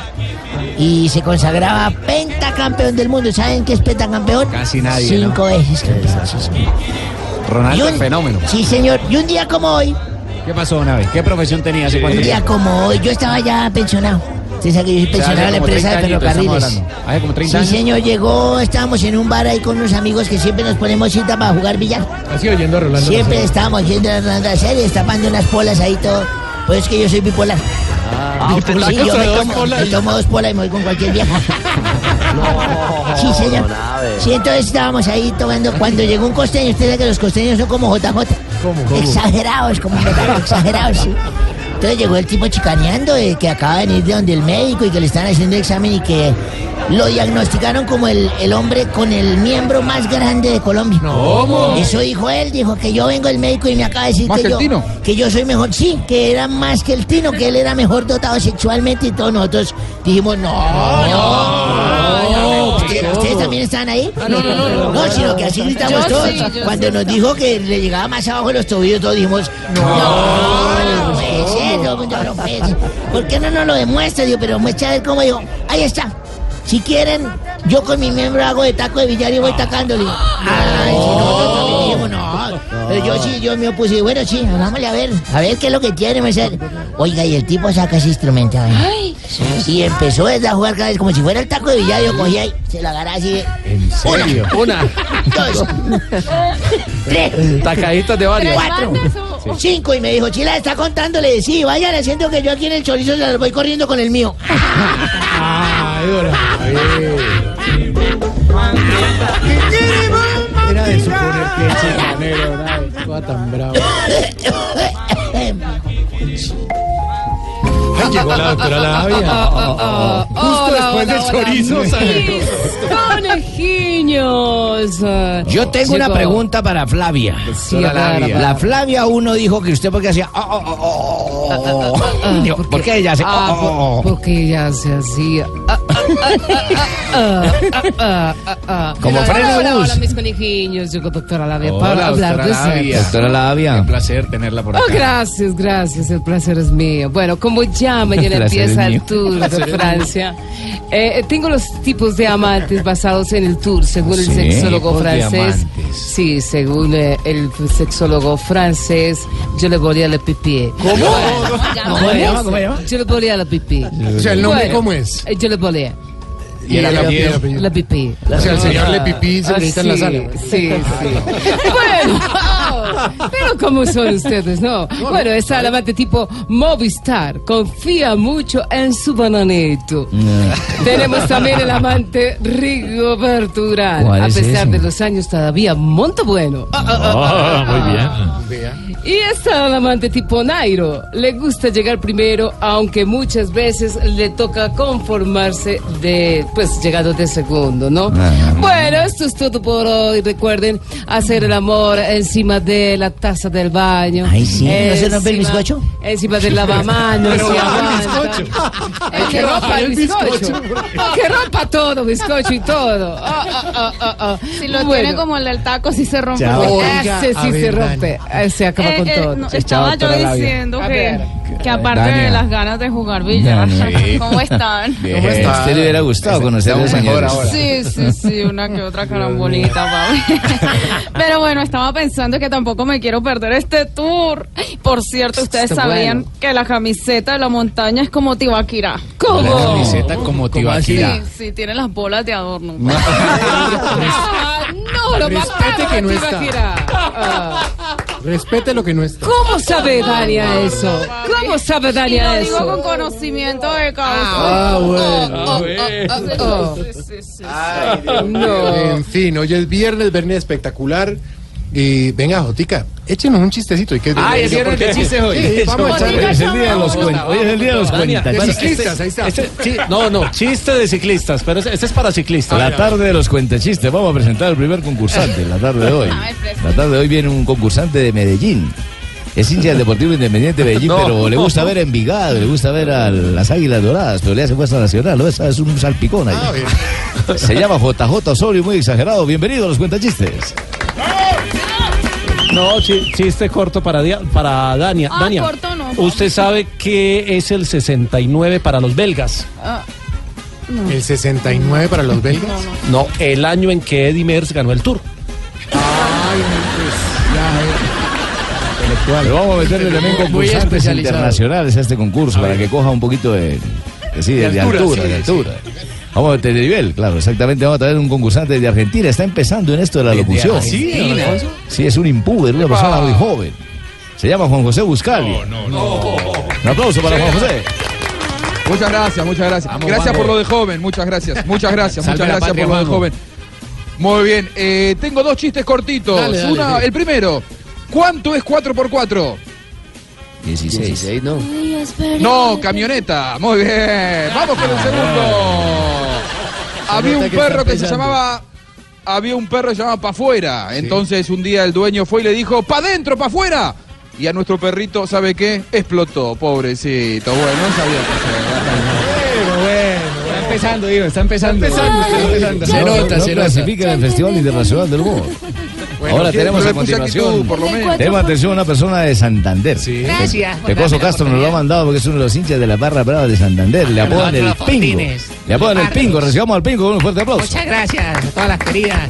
y se consagraba pentacampeón del mundo. ¿Saben qué es pentacampeón? Casi nadie. Cinco veces Ronaldo, un- fenómeno. Sí, señor. Y un día como hoy, ¿Qué pasó, don Abe? ¿Qué profesión tenía hace cuánto un día como hoy, yo estaba ya pensionado. Usted sabe que yo soy pensionado de la empresa de 30 añitos estamos ferrocarriles. Hace como 30 Sí, años. señor, llegó, estábamos en un bar ahí con unos amigos que siempre nos ponemos cita para jugar billar. Así oyendo a Rolando. Siempre estábamos yendo a la serie, destapando unas polas ahí todo. Pues es que yo soy bipolar. Ah, usted Sí, yo me tomo, polas. me tomo dos polas y me voy con cualquier vieja. Sí, señor. Sí, entonces estábamos ahí tomando. Cuando llegó un costeño, usted sabe que los costeños son como JJ. Exagerados, como JJ, exagerados, sí. Entonces llegó el tipo chicaneando que acaba de venir de donde el médico y que le están haciendo examen y que lo diagnosticaron como el, el hombre con el miembro más grande de Colombia. ¿Cómo? Eso dijo él, dijo que yo vengo el médico y me acaba de decir ¿Más que, yo, Tino? que yo soy mejor, sí, que era más que el Tino, que él era mejor dotado sexualmente y todos nosotros dijimos, no, no, ¿Usted- ¿Ustedes también están ahí? no, no, no, no, sino que así gritamos todos. sí, Cuando nos dijo que le llegaba más abajo de los tobillos, todos dijimos, no, no, ser. ¿Por qué no nos lo demuestra? Digo, pero muestra a ver cómo digo, ahí está. Si quieren, yo con mi miembro hago de taco de billar y voy tacándole. Ay, si nosotros también dijimos, no. Pero yo sí, yo me opuse. Bueno, sí, hagámosle a ver. A ver qué es lo que tiene. Oiga, y el tipo saca ese instrumento. ¿eh? Y empezó desde a jugar cada vez como si fuera el taco de billar. Yo cogía y se lo agarraba así. ¿En serio? Una, dos, tres, Tacaditas de varios. cuatro, cinco. Y me dijo, Chila, está contándole. Sí, vayan haciendo que yo aquí en el chorizo se las voy corriendo con el mío. Era de suponer que ese nada, estaba tan bravo. Ay, llegó la doctora Labia. Justo después del chorizo salió. Conejiños. Yo tengo una pregunta para Flavia. La Flavia uno dijo que usted porque hacía oh, oh, oh, Digo, ¿Por qué ella hace? Ah, oh, oh, oh? por- Porque ella se hacía. Como de hola, bus. hola, mis conejillos. Yo con doctora Labia Hola, para hablar doctora de Labia. sexo. Doctora Labia. Un placer tenerla por acá. Oh, gracias, gracias. El placer es mío. Bueno, como ya mañana El empieza el tour El de Francia, eh, tengo los tipos de amantes basados en el tour, según el Sí, sexólogo tipos de francés. Sí, según eh, el sexólogo francés, yo le volía la pipí. ¿Cómo? ¿Cómo se llama? ¿Cómo se llama? Yo le volía la pipí. O sea, ¿el nombre cómo es? eh, Yo le volía. ¿Y el apellido? La pipí. O sea, el señor Le Ah, Pipí se ah, necesita en la sí, sala. Sí, sí. bueno, pero ¿cómo son ustedes, no? Bueno, está el amante tipo Movistar. Confía mucho en su bananito. Tenemos también el amante Rigoberto Urán. ¿Cuál A es pesar ese? de los años todavía monto bueno. Ah. muy bien. Y está el amante tipo Nairo. Le gusta llegar primero, aunque muchas veces le toca conformarse de, pues, llegando de segundo, ¿no? Bueno, esto es todo por hoy. Recuerden hacer el amor encima de la taza del baño. Ay, sí, ¿no se rompe el bizcocho? Encima del lavamanos. Pero baja el que rompa el bizcocho. Que rompa todo, bizcocho y todo. Ah, ah, ah. Si lo Bueno. tiene como el del taco, sí se rompe. Ya, Oiga, Ese sí se rompe. Se acaba Eh, con eh, todo. no, estaba yo diciendo que, que aparte Dania. de las ganas de jugar billar. ¿cómo están? ¿Cómo está? ¿A usted le hubiera gustado conocer a los Estamos mejor señores? Sí, sí, sí, una que otra carambolita, papi. Pero bueno, estaba pensando que tampoco me quiero perder este tour. Por cierto, ustedes Está sabían bueno. que la camiseta de la montaña es como Tibaquirá. La camiseta como Tibaquirá. Sí, sí, tiene las bolas de adorno. Ah, no, lo Respete mataron que no está. Tibaquirá. Ah. Respete lo que no está. ¿Cómo sabe Dania eso? ¿Cómo sabe Dania lo digo eso? con conocimiento de causa. Ah, bueno. No. En fin, hoy es viernes, viernes espectacular. Y venga, Jotica, échenos un chistecito. ¿y qué- Ay, es viernes de chistes hoy. Sí, vamos a echarle. Hoy es el día de los. Hoy es el día de los cuentas. de ciclistas, ahí está. Sí, no, no, chiste de ciclistas, pero este, es para ciclistas. La tarde de los cuentechistes. Vamos a presentar al primer concursante la tarde de hoy. La tarde de hoy viene un concursante de Medellín. Es hincha del Deportivo Independiente de Medellín, No. pero le gusta ver a Envigado, le gusta ver a las Águilas Doradas, pero le hace fuerza nacional, ¿no? Es un salpicón ahí. Se llama JJ Osorio, muy exagerado. Bienvenido a los cuentachistes. No, chi- chiste corto para, Dia- para Dania. Ah, Dania, corto no. usted sabe que es el 69 para los belgas. Ah, no. El 69 para los belgas. No, el año en que Eddie Merckx ganó el Tour. Ay, pues, Pero vamos a meterle también concursantes internacionales a este concurso para que coja un poquito de, de- sí, de, De de altura, altura, sí, de altura. Vamos a meter de nivel, claro, exactamente. Vamos a traer un concursante de Argentina. Está empezando en esto de la locución. ¿Sí, es un impuber, una persona muy joven. Se llama Juan José Buscalia. Un aplauso para Juan José. Muchas gracias, muchas gracias. gracias vamos. por lo de joven, muchas gracias. Muchas gracias, Salve muchas gracias patria, por lo de joven. Muy bien, eh, tengo dos chistes cortitos. Dale, dale, Una, el primero, ¿cuánto es 4x4? 16. ¿no? No, camioneta. Muy bien. Vamos con el segundo. Había un perro que se llamaba. Había un perro que se llamaba Pa' afuera. Entonces un día el dueño fue y le dijo, Pa' adentro, pa' afuera. Y a nuestro perrito, ¿sabe qué? Explotó, pobrecito. Bueno, no sabía qué. Está empezando, está empezando. Está empezando, está empezando. Se nota, se clasifica en el Festival Internacional del Humor. Bueno, Ahora tenemos a continuación. actitud, por lo menos. Tenemos atención a una persona de Santander. Gracias. Pecoso Castro nos lo ha mandado porque es uno de los hinchas de la barra brava de Santander. Le apodan el pingo. Le apodan el pingo. Recibamos al pingo con un fuerte aplauso. Muchas gracias a todas las queridas.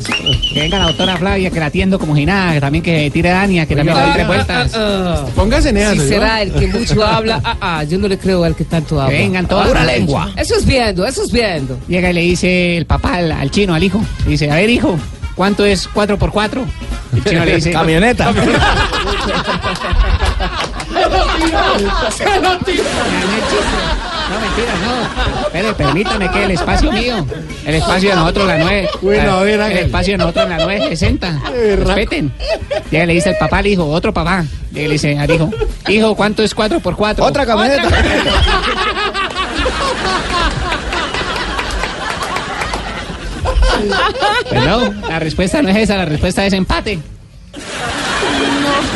Que venga la doctora Flavia, que la atiendo como si nada, que también que tire a Dania, que también le doy tres vueltas. Ah, Póngase en Si eso. será el que mucho habla, ah, ah, yo no le creo al que tanto habla. Vengan todas. Pura lengua. Eso es viendo, eso es viendo. Llega y le dice el papá al, al chino, al hijo. Le dice, a ver, hijo, ¿cuánto es 4 por 4 El chino le dice... Camioneta. No, mentira, no. Espere, permítame que el espacio mío, el espacio de nosotros, la 9. Bueno, a ver, el Ángel. espacio de nosotros, la 960. Eh, ra- Respeten. Llega y le dice el papá al hijo, otro papá. Llega y le dice al hijo, hijo, ¿cuánto es 4 por 4 Otra camioneta. Pues no, la respuesta no es esa, la respuesta es empate.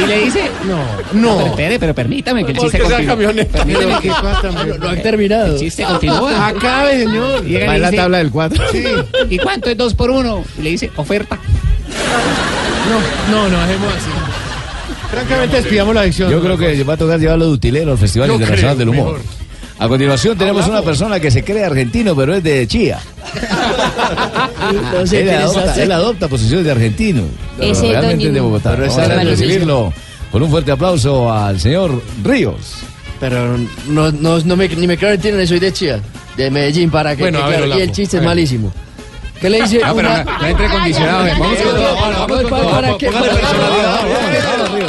Y le dice, no, no. Pero espere, pero permítame que el chiste continúe. Permítame que No, no han terminado. El chiste continúa. Acabe, señor. Llega y Va en la tabla del 4. ¿Y cuánto es dos por uno? Y le dice, oferta. No, no, no, hacemos así. Francamente, despidamos la adicción. Yo creo que va a tocar llevarlo de utilero al Festival Internacional del Humor. mejor. A continuación tenemos una persona que se cree argentino, pero es de Chía. No sé él, adopta, hace. él adopta posiciones de argentino. Ese pero realmente es de Bogotá. Pero es Vamos a recibirlo con un fuerte aplauso al señor Ríos. Pero no, no, no me, ni me creo entienden, soy de Chía, de Medellín, para que Bueno, ver, claro. Y el chiste es malísimo. ¿Qué le dice? Ah, pero una- no, no entre condicionado. Vamos con todo. Vamos, para, para que,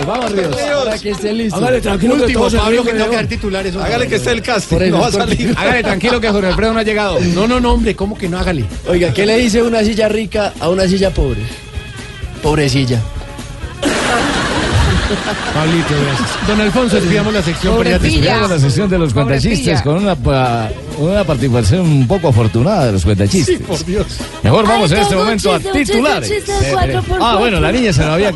Vamos, Ríos, para que esté listo. Hágale tranquilo Último, Pablo, que que tengo que no. dar titulares. Hágale que esté el casting. Eso, No va a salir. Hágale tranquilo que Jorge Alfredo no ha llegado. No, no, no, hombre, ¿cómo que no? Hágale. Oiga, ¿qué le dice una silla rica a una silla pobre? Pobrecilla. Pablito, gracias. Don Alfonso, despidamos la sección. Llegamos a la sesión de los cuentachistes con una, una participación un poco afortunada de los cuentachistes. Sí, por Dios. Mejor vamos Ay, en este momento a chiste, chiste, un titulares. chiste por Ah, bueno, la niña se nos había